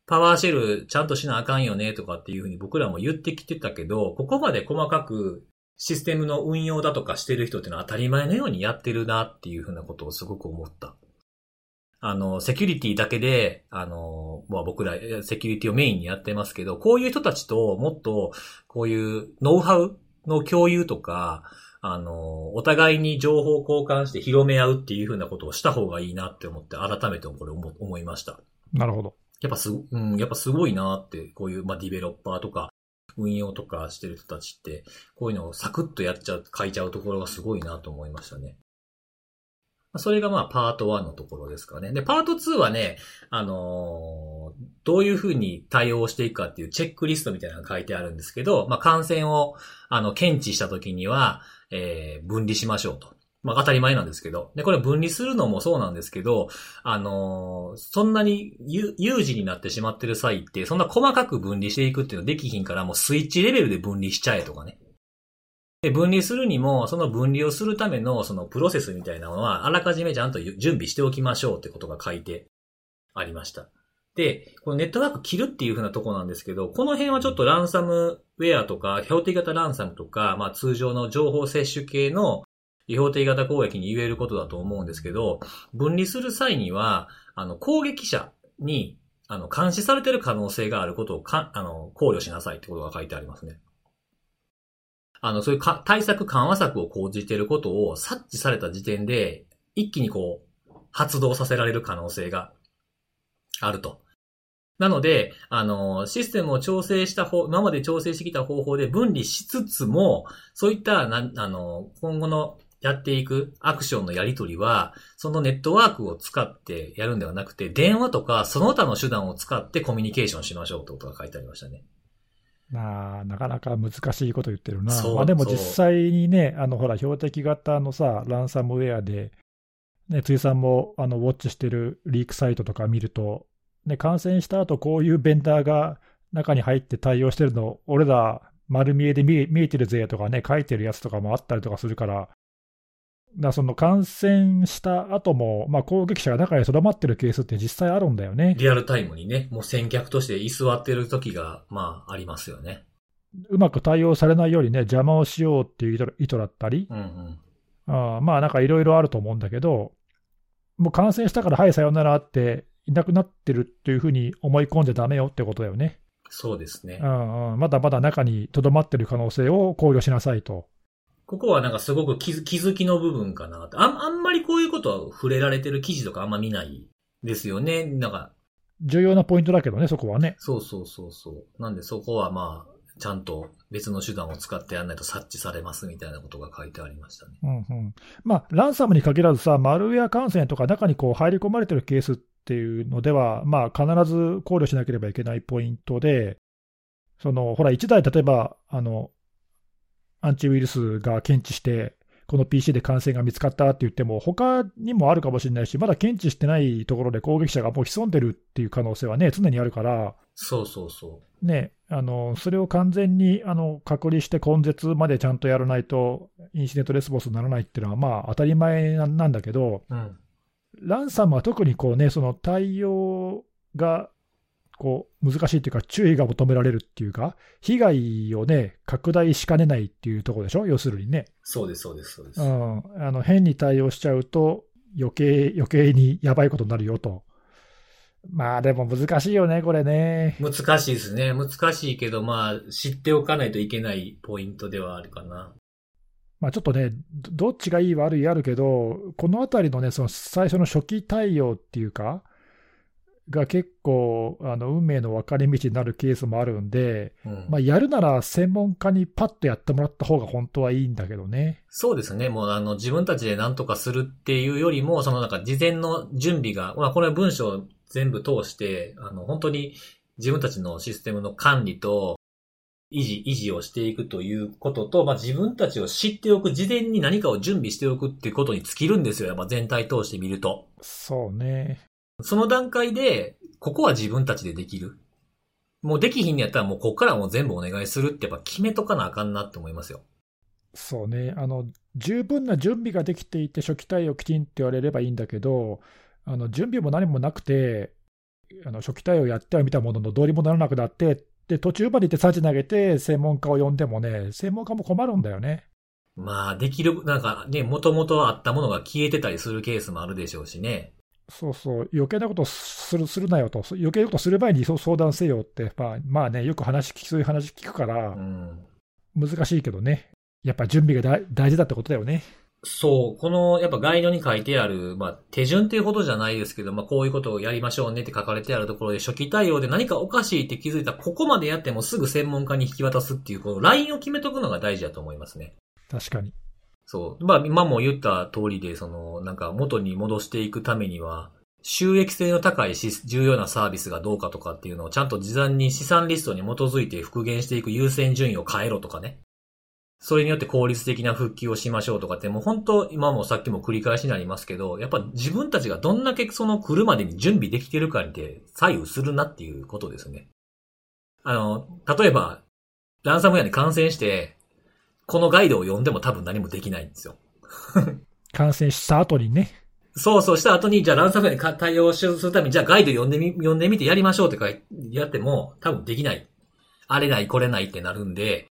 Speaker 1: パワーシェルちゃんとしなあかんよねとかっていうふうに僕らも言ってきてたけど、ここまで細かくシステムの運用だとかしてる人ってのは当たり前のようにやってるなっていうふうなことをすごく思った。あの、セキュリティだけで、あの、まあ僕らセキュリティをメインにやってますけど、こういう人たちともっと、こういうノウハウの共有とか、あの、お互いに情報交換して広め合うっていうふうなことをした方がいいなって思って、改めてこれ思いました。
Speaker 2: なるほど。
Speaker 1: やっぱす、うん、やっぱすごいなって、こういう、まあ、ディベロッパーとか、運用とかしてる人たちって、こういうのをサクッとやっちゃう、書いちゃうところがすごいなと思いましたね。それがまあパート1のところですかね。で、パート2はね、あのー、どういうふうに対応していくかっていうチェックリストみたいなのが書いてあるんですけど、まあ感染を、あの、検知した時には、えー、分離しましょうと。まあ当たり前なんですけど。で、これ分離するのもそうなんですけど、あのーそんなに有事になってしまってる際って、そんな細かく分離していくっていうのできひんから、もうスイッチレベルで分離しちゃえとかね。で、分離するにも、その分離をするためのそのプロセスみたいなのは、あらかじめちゃんと準備しておきましょうってことが書いてありました。で、このネットワーク切るっていう風なとこなんですけど、この辺はちょっとランサムウェアとか、標的型ランサムとか、まあ通常の情報摂取系の違法的型攻撃に言えることだと思うんですけど、分離する際には、あの、攻撃者に、あの、監視されてる可能性があることをか、あの、考慮しなさいってことが書いてありますね。あの、そういうか対策緩和策を講じていることを察知された時点で、一気にこう、発動させられる可能性があると。なので、あの、システムを調整した方、今まで調整してきた方法で分離しつつも、そういった、なあの、今後のやっていくアクションのやり取りは、そのネットワークを使ってやるんではなくて、電話とかその他の手段を使ってコミュニケーションしましょうってことが書いてありましたね。
Speaker 2: なあなかなか難しいこと言ってるな。まあ、でも実際にね、あのほら、標的型のさ、ランサムウェアで、ね、辻さんもあのウォッチしてるリークサイトとか見ると、ね、感染した後こういうベンダーが中に入って対応してるの、俺ら丸見えで見え見えてるぜとかね、書いてるやつとかもあったりとかするから、だその感染した後も、まあ、攻撃者が中にとどまってるケースって実際あるんだよね。
Speaker 1: リアルタイムにね、もう先客として居座ってる時が、まあ、ありますよね。
Speaker 2: うまく対応されないようにね、邪魔をしようっていう意図だったり、
Speaker 1: うんうん。
Speaker 2: あーまあなんかいろいろあると思うんだけど、もう感染したから、はい、さよならって、いなくなってるっていうふうに思い込んじゃダメよってことだよね。
Speaker 1: そうですね
Speaker 2: う。んうん、まだまだ中にとどまってる可能性を考慮しなさいと。
Speaker 1: ここはなんかすごく気づきの部分かなあん。あんまりこういうことは触れられてる記事とかあんま見ないですよね。なんか、
Speaker 2: 重要なポイントだけどね、そこはね。
Speaker 1: そうそうそうそう。なんでそこはまあ、ちゃんと別の手段を使ってやらないと察知されますみたいなことが書いてありましたね。
Speaker 2: うんうん、まあ、ランサムに限らずさ、マルウェア感染とか中にこう入り込まれてるケースっていうのでは、まあ、必ず考慮しなければいけないポイントで、そのほら、1台例えばあの、アンチウイルスが検知して、この PC で感染が見つかったって言っても、他にもあるかもしれないし、まだ検知してないところで攻撃者がもう潜んでるっていう可能性はね、常にあるから、
Speaker 1: そうそうそう。
Speaker 2: ね、あのそれを完全にあの隔離して根絶までちゃんとやらないと、インシデントレスポンスにならないっていうのは、まあ、当たり前なんだけど、
Speaker 1: うん。
Speaker 2: ランサムは特にこう、ね、その対応がこう難しいっていうか、注意が求められるっていうか、被害を、ね、拡大しかねないっていうところでしょ、要するにね。
Speaker 1: そうです、そうです、そうです。
Speaker 2: うん、あの変に対応しちゃうと余計、余計にやばいことになるよと。まあでも難しいよね、これね。
Speaker 1: 難しいですね。難しいけど、まあ、知っておかないといけないポイントではあるかな。
Speaker 2: まあ、ちょっとね、どどっちがいい悪いあるけど、このあたりのね、その最初の初期対応っていうか、が結構、あの運命の分かれ道になるケースもあるんで、
Speaker 1: うん。
Speaker 2: まあ、やるなら専門家にパッとやってもらった方が本当はいいんだけどね。
Speaker 1: そうですね。もうあの、自分たちで何とかするっていうよりも、そのなんか事前の準備が、まあこれ文章を全部通して、あの、本当に自分たちのシステムの管理と、維持、維持をしていくということと、まあ自分たちを知っておく、事前に何かを準備しておくっていうことに尽きるんですよ。やっぱ全体通してみると。
Speaker 2: そうね。
Speaker 1: その段階で、ここは自分たちでできる。もうできひんのやったらもうここからもう全部お願いするってやっぱ決めとかなあかんなって思いますよ。
Speaker 2: そうね。あの、十分な準備ができていて、初期対応きちんって言われればいいんだけど、あの準備も何もなくて、あの初期対応やってはみたものの、どうにもならなくなって、で途中まで行ってサーチ投げて、専門家を呼んでもね、専門家も困るんだよね。
Speaker 1: まあ、できる、なんかね、もともとあったものが消えてたりするケースもあるでしょうしね。
Speaker 2: そうそう、余計なことするするなよと、余計なことする前に相談せよって、まあ、まあね、よく話聞き、そういう話聞くから
Speaker 1: う、ん。
Speaker 2: 難しいけどね、やっぱ準備が大大事だってことだよね。
Speaker 1: そう、この、やっぱガイドに書いてある、まあ、手順っていうほどじゃないですけど、まあ、こういうことをやりましょうねって書かれてあるところで、初期対応で何かおかしいって気づいたら、ここまでやってもすぐ専門家に引き渡すっていう、このラインを決めとくのが大事だと思いますね。
Speaker 2: 確かに。
Speaker 1: そう。まあ、今も言った通りで、その、なんか元に戻していくためには、収益性の高いし重要なサービスがどうかとかっていうのをちゃんと事前に資産リストに基づいて復元していく優先順位を変えろとかね。それによって効率的な復旧をしましょうとかって、もう本当、今もさっきも繰り返しになりますけど、やっぱ自分たちがどんだけその来るまでに準備できてるかにて左右するなっていうことですね。あの、例えば、ランサムウェアに感染して、このガイドを読んでも多分何もできないんですよ。
Speaker 2: 感染した後にね。
Speaker 1: そうそうした後に、じゃあランサムウェアにか対応するために、じゃあガイド読んでみ、読んでみてやりましょうってかやっても、多分できない。あれない、これないってなるんで、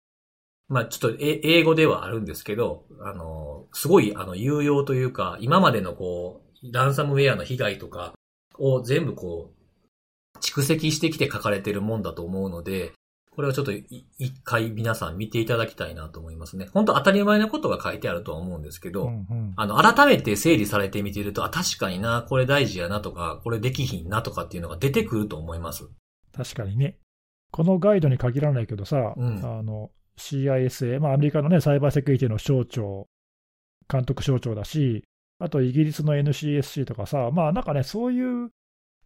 Speaker 1: まあちょっとえ英語ではあるんですけど、あの、すごいあの有用というか、今までのこう、ランサムウェアの被害とかを全部こう、蓄積してきて書かれてるもんだと思うので、これはちょっとい一回皆さん見ていただきたいなと思いますね。本当当たり前のことが書いてあるとは思うんですけど、
Speaker 2: うんうん
Speaker 1: あの、改めて整理されてみてると、あ、確かにな、これ大事やなとか、これできひんなとかっていうのが出てくると思います。
Speaker 2: 確かにね。このガイドに限らないけどさ、
Speaker 1: うん
Speaker 2: あの CISA、まあ、アメリカの、ね、サイバーセキュリティの省庁、監督省庁だし、あとイギリスの NCSC とかさ、まあなんかね、そういう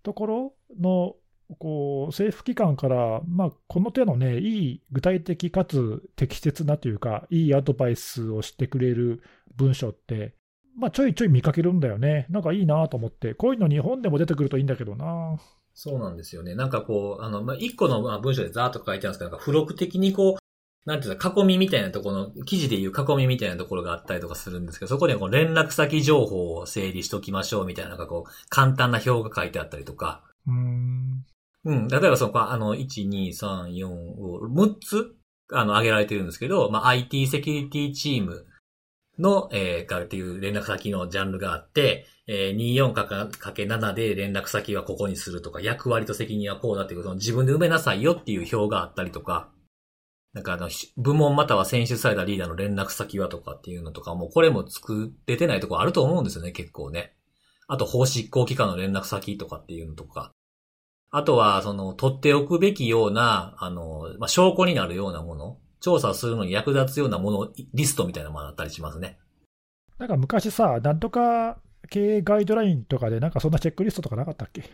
Speaker 2: ところのこう政府機関から、まあ、この手のね、いい具体的かつ適切なというか、いいアドバイスをしてくれる文章って、まあ、ちょいちょい見かけるんだよね。なんかいいなと思って、こういうの日本でも出てくるといいんだけどな。
Speaker 1: そうなんですよね。なんかこう、あの、まあ、一個のまあ文章でザーッと書いてあるんですけど、なんか付録的にこう、なんていうか、囲みみたいなところの、記事でいう囲みみたいなところがあったりとかするんですけど、そこでこう連絡先情報を整理しときましょうみたいな、なんかこう、簡単な表が書いてあったりとか、
Speaker 2: うーん。
Speaker 1: うん。例えばその、あの、1、2、3、4、5、6つ、あの、挙げられてるんですけど、まあ、IT セキュリティチームの、えー、がっていう連絡先のジャンルがあって、えー、24×7 で連絡先はここにするとか、役割と責任はこうだっていうことを自分で埋めなさいよっていう表があったりとか、なんかあの、部門または選出されたリーダーの連絡先はとかっていうのとかも、これも作れてないとこあると思うんですよね、結構ね。あと、法執行機関の連絡先とかっていうのとか。あとは、その、取っておくべきような、あの、まあ、証拠になるようなもの、調査するのに役立つようなもの、リストみたいなものがあったりしますね。
Speaker 2: なんか昔さ、なんとか経営ガイドラインとかで、なんかそんなチェックリストとかなかったっけ？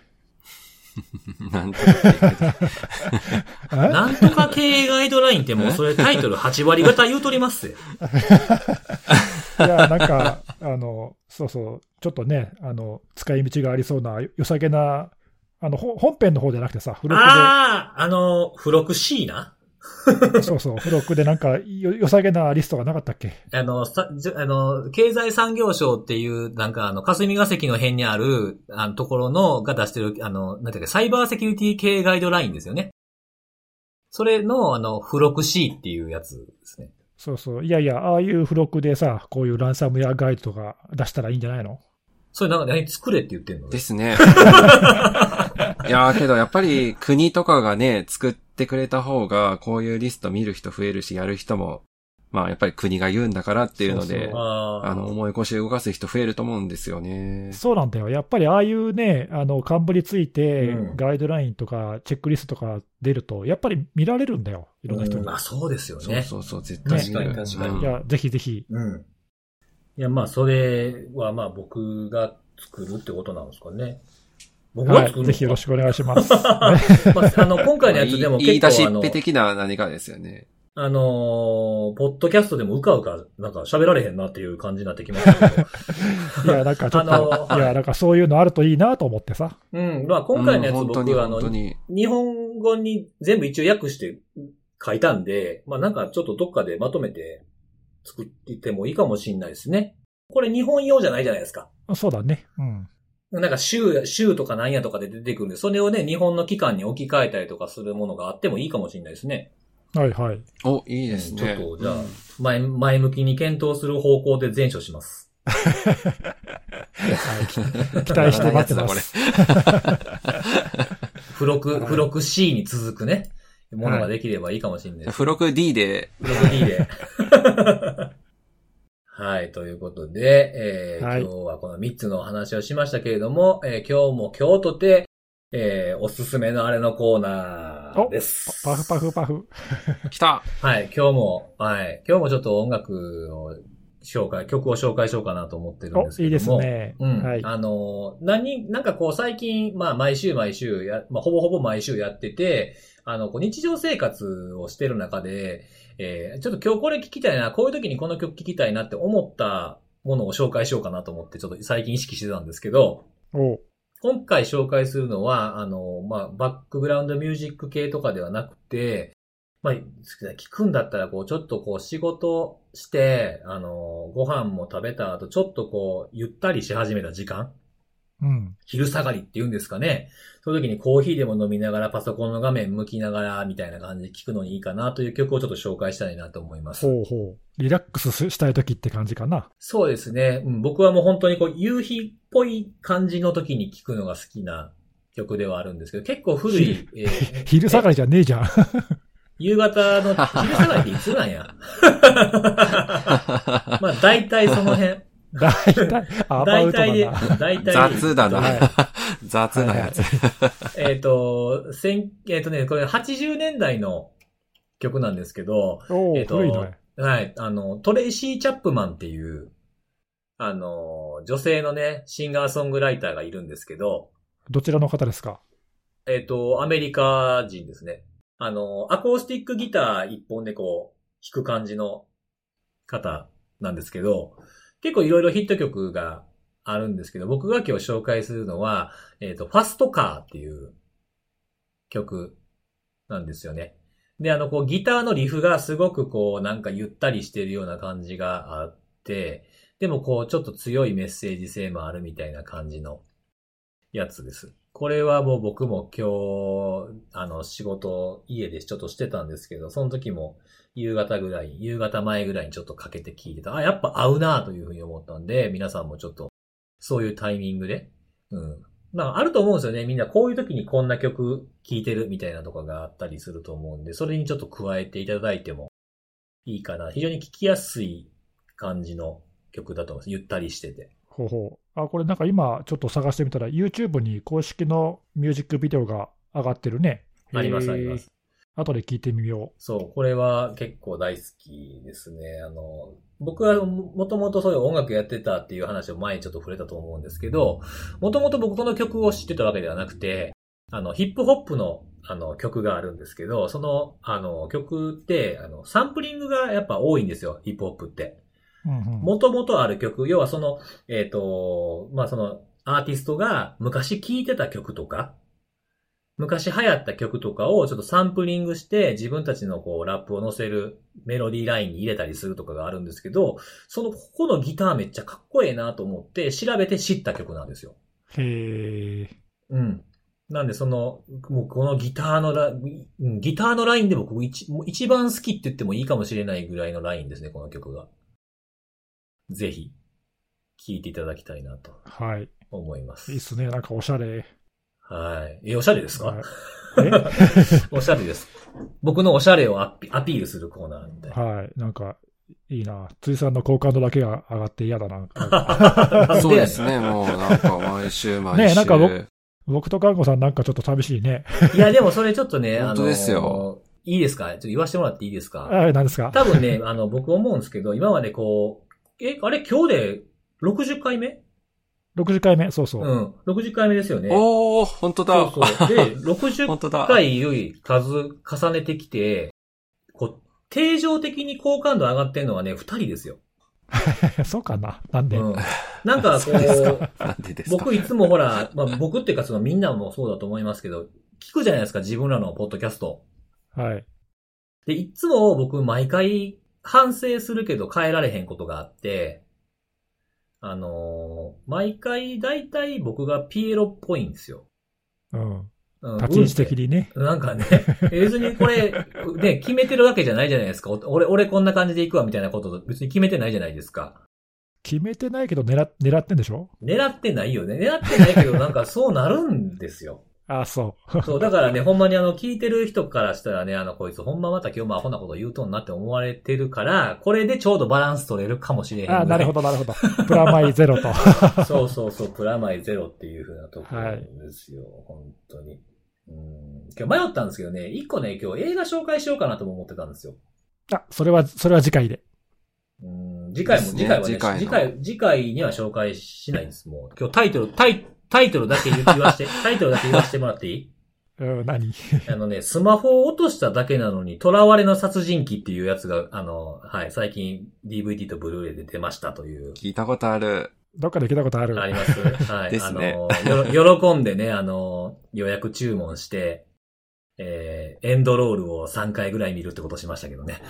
Speaker 3: なんとか
Speaker 1: 経営ガイドラインってもうそれタイトル8割方言うとりますよ。
Speaker 2: いや、なんか、あの、そうそう、ちょっとね、あの、使い道がありそうな、良さげな、あの、ほ本編の方じゃなくてさ、付録
Speaker 1: ああ、あの、付録 C な
Speaker 2: で、そうそう、付録でなんか、よ良さげなリストがなかったっけ？
Speaker 1: あの、さ、じあの、経済産業省っていう、なんかあの、霞が関の辺にある、あの、ところの、が出してる、あの、なんていうか、サイバーセキュリティ経営ガイドラインですよね。それの、あの、付録 C っていうやつですね。
Speaker 2: そうそう、いやいや、ああいう付録でさ、こういうランサムウェアガイドとか出したらいいんじゃないの？
Speaker 1: それなんか何作れって言ってんの？
Speaker 3: ですね。いやーけどやっぱり国とかがね、作ってくれた方が、こういうリスト見る人増えるし、やる人も、まあやっぱり国が言うんだからっていうので、
Speaker 2: そうそう
Speaker 1: あー
Speaker 3: あの、重い腰動かす人増えると思うんですよね。
Speaker 2: そうなんだよ。やっぱりああいうね、あの、幹部について
Speaker 1: うん、
Speaker 2: ガイドラインとか、チェックリストとか出ると、やっぱり見られるんだよ。いろんな人に。
Speaker 1: まあそうですよ
Speaker 3: そう
Speaker 1: ね。
Speaker 3: そうそう、絶対見る
Speaker 1: 確かに確かに
Speaker 3: うん
Speaker 2: いや、ぜひぜひ。
Speaker 1: うん。いや、まあ、それはまあ僕が作るってことなんですかね。僕が
Speaker 2: はい。ぜひよろしくお願いします。
Speaker 1: まあ、あの、今回のやつでも
Speaker 3: 言い出しっぺ的な何かですよね。
Speaker 1: あのーポッドキャストでもうかうか、なんか喋られへんなっていう感じになってきましたけど。
Speaker 2: いや、なんかちょっと、
Speaker 1: あのはい
Speaker 2: いや、なんかそういうのあるといいなと思ってさ。
Speaker 1: うん。まあ今回のやつ
Speaker 3: うん
Speaker 1: 僕、
Speaker 3: 本当に
Speaker 1: あの。日本語に全部一応訳して書いたんで、まあなんかちょっとどっかでまとめて作ってもいいかもしれないですね。これ日本用じゃないじゃないですか。
Speaker 2: そうだね。うん。
Speaker 1: なんか州、州とかなんやとかで出てくるんで、それをね、日本の機関に置き換えたりとかするものがあってもいいかもしれないですね。
Speaker 2: はいはい。
Speaker 3: お、いいですね。
Speaker 1: ちょっと、じゃあ
Speaker 3: うん、
Speaker 1: 前、前向きに検討する方向で全処します。
Speaker 2: はい、き期待して待ってます。
Speaker 1: 付録、付録 C に続くね、ものができればいいかもしれないです。
Speaker 3: 付録 D で、
Speaker 1: 付録 D で。はい、ということで、えー
Speaker 2: はい
Speaker 1: 今日はこの3つのお話をしましたけれども、えー今日も今日とて、えーおすすめのあれのコーナーです。
Speaker 2: パフパフパフ。
Speaker 3: 来た
Speaker 1: はい、今日も、はい、今日もちょっと音楽を紹介、曲を紹介しようかなと思ってるんです
Speaker 2: お、いいです
Speaker 1: けども。
Speaker 2: ね。
Speaker 1: うん。
Speaker 2: はい。
Speaker 1: あの、何、なんかこう最近、まあ毎週毎週や、まあほぼほぼ毎週やってて、あの、こう日常生活をしてる中で、えーちょっと今日これ聞きたいな、こういう時にこの曲聞きたいなって思ったものを紹介しようかなと思って、ちょっと最近意識してたんですけど、
Speaker 2: お
Speaker 1: 今回紹介するのは、あの、まあ、バックグラウンドミュージック系とかではなくて、まあ、聞くんだったら、こう、ちょっとこう、仕事して、あの、ご飯も食べた後、ちょっとこう、ゆったりし始めた時間
Speaker 2: うん。
Speaker 1: 昼下がりって言うんですかね。その時にコーヒーでも飲みながらパソコンの画面向きながらみたいな感じで聞くのにいいかなという曲をちょっと紹介したいなと思います。
Speaker 2: ほうほう。リラックスししたい時って感じかな。
Speaker 1: そうですね。うん、僕はもう本当にこう、夕日っぽい感じの時に聞くのが好きな曲ではあるんですけど、結構古い、えー
Speaker 2: 昼下がりじゃねえじゃん。
Speaker 1: 夕方の、昼下がりっていつなんや？まあ大体その辺。
Speaker 2: 大体、アバウトだ
Speaker 1: 大体で
Speaker 2: な。、
Speaker 1: 大体。
Speaker 3: 雑だな
Speaker 2: はい。
Speaker 3: 雑なやつ。
Speaker 1: えっと、千、えっ、とね、これ80年代の曲なんですけど、えっと
Speaker 2: 古いのね。
Speaker 1: はい、あの、トレイシー・チャップマンっていう、あの、女性のね、シンガーソングライターがいるんですけど、
Speaker 2: どちらの方ですか？
Speaker 1: えっ、と、アメリカ人ですね。あの、アコースティックギター一本でこう、弾く感じの方なんですけど、結構いろいろヒット曲があるんですけど、僕が今日紹介するのは、えっ、と、ファストカーっていう曲なんですよね。で、あの、こう、ギターのリフがすごくこう、なんかゆったりしてるような感じがあって、でもこう、ちょっと強いメッセージ性もあるみたいな感じのやつです。これはもう僕も今日、あの、仕事、家でちょっとしてたんですけど、その時も夕方ぐらい、夕方前ぐらいにちょっとかけて聞いてた。あ、やっぱ合うなというふうに思ったんで、皆さんもちょっと、そういうタイミングで、うん。まあ、あると思うんですよね。みんなこういう時にこんな曲聴いてるみたいなとかがあったりすると思うんで、それにちょっと加えていただいてもいいかな。非常に聴きやすい感じの曲だと思います。ゆったりしてて。
Speaker 2: ほほう。あ、これなんか今ちょっと探してみたら YouTube に公式のミュージックビデオが上がってるね。
Speaker 1: ありますあります。
Speaker 2: 後で聞いてみよ
Speaker 1: そう、これは結構大好きですね。あの、僕はももともとそういう音楽やってたっていう話を前にちょっと触れたと思うんですけど、もともと僕この曲を知ってたわけではなくて、あの、ヒップホップのあの曲があるんですけど、その、あの、曲って、あの、サンプリングがやっぱ多いんですよ、ヒップホップって。もともとある曲、要はその、えっ、と、まあ、その、アーティストが昔聴いてた曲とか、昔流行った曲とかをちょっとサンプリングして自分たちのこうラップを乗せるメロディーラインに入れたりするとかがあるんですけど、そのここのギターめっちゃかっこええなと思って調べて知った曲なんですよ。
Speaker 2: へえ。
Speaker 1: うん。なんでその、もうこのギターのラ、うんギターのラインで僕一一番好きって言ってもいいかもしれないぐらいのラインですね、この曲が。ぜひ、聴いていただきたいなと
Speaker 2: はい。
Speaker 1: 思います
Speaker 2: いいっ。すね。なんかおしゃれ。
Speaker 1: はい。え、おしゃれですか、
Speaker 2: はい
Speaker 1: おしゃれです。僕のおしゃれをアピアピールするコーナーみたい
Speaker 2: えはい。なんか、いいな。辻さんの好感度だけが上がって嫌だな。
Speaker 1: な。
Speaker 3: そうですね、もうなんか毎週毎週。
Speaker 2: ねなんか僕僕と看護さんなんかちょっと寂しいね。
Speaker 1: いや、でもそれちょっとね、
Speaker 3: 本当ですよ
Speaker 1: いいですか？ちょっと言わせてもらっていいですか？
Speaker 2: あ、何ですか？
Speaker 1: 多分ね、あの、僕思うんですけど、今までこう、え、あれ今日で60回目
Speaker 2: ?60 回目、そうそう。
Speaker 1: うん。60回目ですよね。
Speaker 3: おー、本当だ。
Speaker 1: そうそう。で、60
Speaker 3: 本当だ。
Speaker 1: 回より数重ねてきて、こう、定常的に好感度上がってんのはね、2人ですよ。
Speaker 2: そうかななんで、
Speaker 1: うん。なんかこ
Speaker 3: そうです
Speaker 1: う、
Speaker 3: か。なんでですか。
Speaker 1: 僕いつもほら、まあ僕っていうかそのみんなもそうだと思いますけど、聞くじゃないですか、自分らのポッドキャスト。
Speaker 2: はい。
Speaker 1: で、いつも僕毎回反省するけど変えられへんことがあって、あのー毎回だいたい僕がピエロっぽいんですよ。
Speaker 2: うん。
Speaker 1: うん
Speaker 2: 立ち位置的にね。
Speaker 1: なんかね、別にこれ、ね、決めてるわけじゃないじゃないですか。お俺、俺こんな感じで行くわみたいなこと別に決めてないじゃないですか。
Speaker 2: 決めてないけど狙狙ってんでしょ？
Speaker 1: 狙ってないよね。狙ってないけど、なんかそうなるんですよ。
Speaker 2: あ、そう。
Speaker 1: そう、だからね、ほんまにあの、聞いてる人からしたらね、あの、こいつほんままた今日もアホなこと言うとんなって思われてるから、これでちょうどバランス取れるかもしれへん、
Speaker 2: あ、なるほ
Speaker 1: ど。
Speaker 2: ど、なるほど。プラマイゼロと。
Speaker 1: そうそうそう、プラマイゼロっていう風なところですよ、本当に。うん今日迷ったんですけどね、一個ね、今日映画紹介しようかなとも思ってたんですよ。
Speaker 2: あ、それは、それは次回で。
Speaker 1: うん次次回も、次回はね、
Speaker 3: 次回の
Speaker 1: 次回、次回には紹介しないんです、もう。今日タイトル、タイ、タイトルだけ言言わして、タイトルだけ言わせ てもらっていい？
Speaker 2: うん、何？
Speaker 1: あのね、スマホを落としただけなのに、囚われの殺人鬼っていうやつが、あの、はい、最近 DVD とブルーレイで出ましたという。
Speaker 3: 聞いたことある。
Speaker 2: どっかで聞いたことある。
Speaker 1: ありますはい。
Speaker 3: ですね
Speaker 1: あの、喜んでね、あの、予約注文して、えー、エンドロールを3回ぐらい見るってことしましたけどね。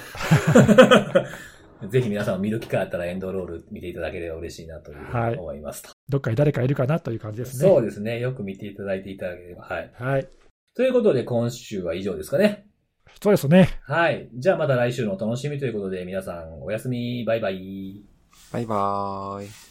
Speaker 1: ぜひ皆さんも見る機会あったらエンドロール見ていただければ嬉しいなというふうに思いますと。
Speaker 2: どっかに誰かいるかなという感じですね。
Speaker 1: そうですね。よく見ていただいていただければ。はい。
Speaker 2: はい。
Speaker 1: ということで今週は以上ですかね。
Speaker 2: そうですね。
Speaker 1: はい。じゃあまた来週のお楽しみということで皆さんおやすみ。バイバイ。
Speaker 3: バイバーイ。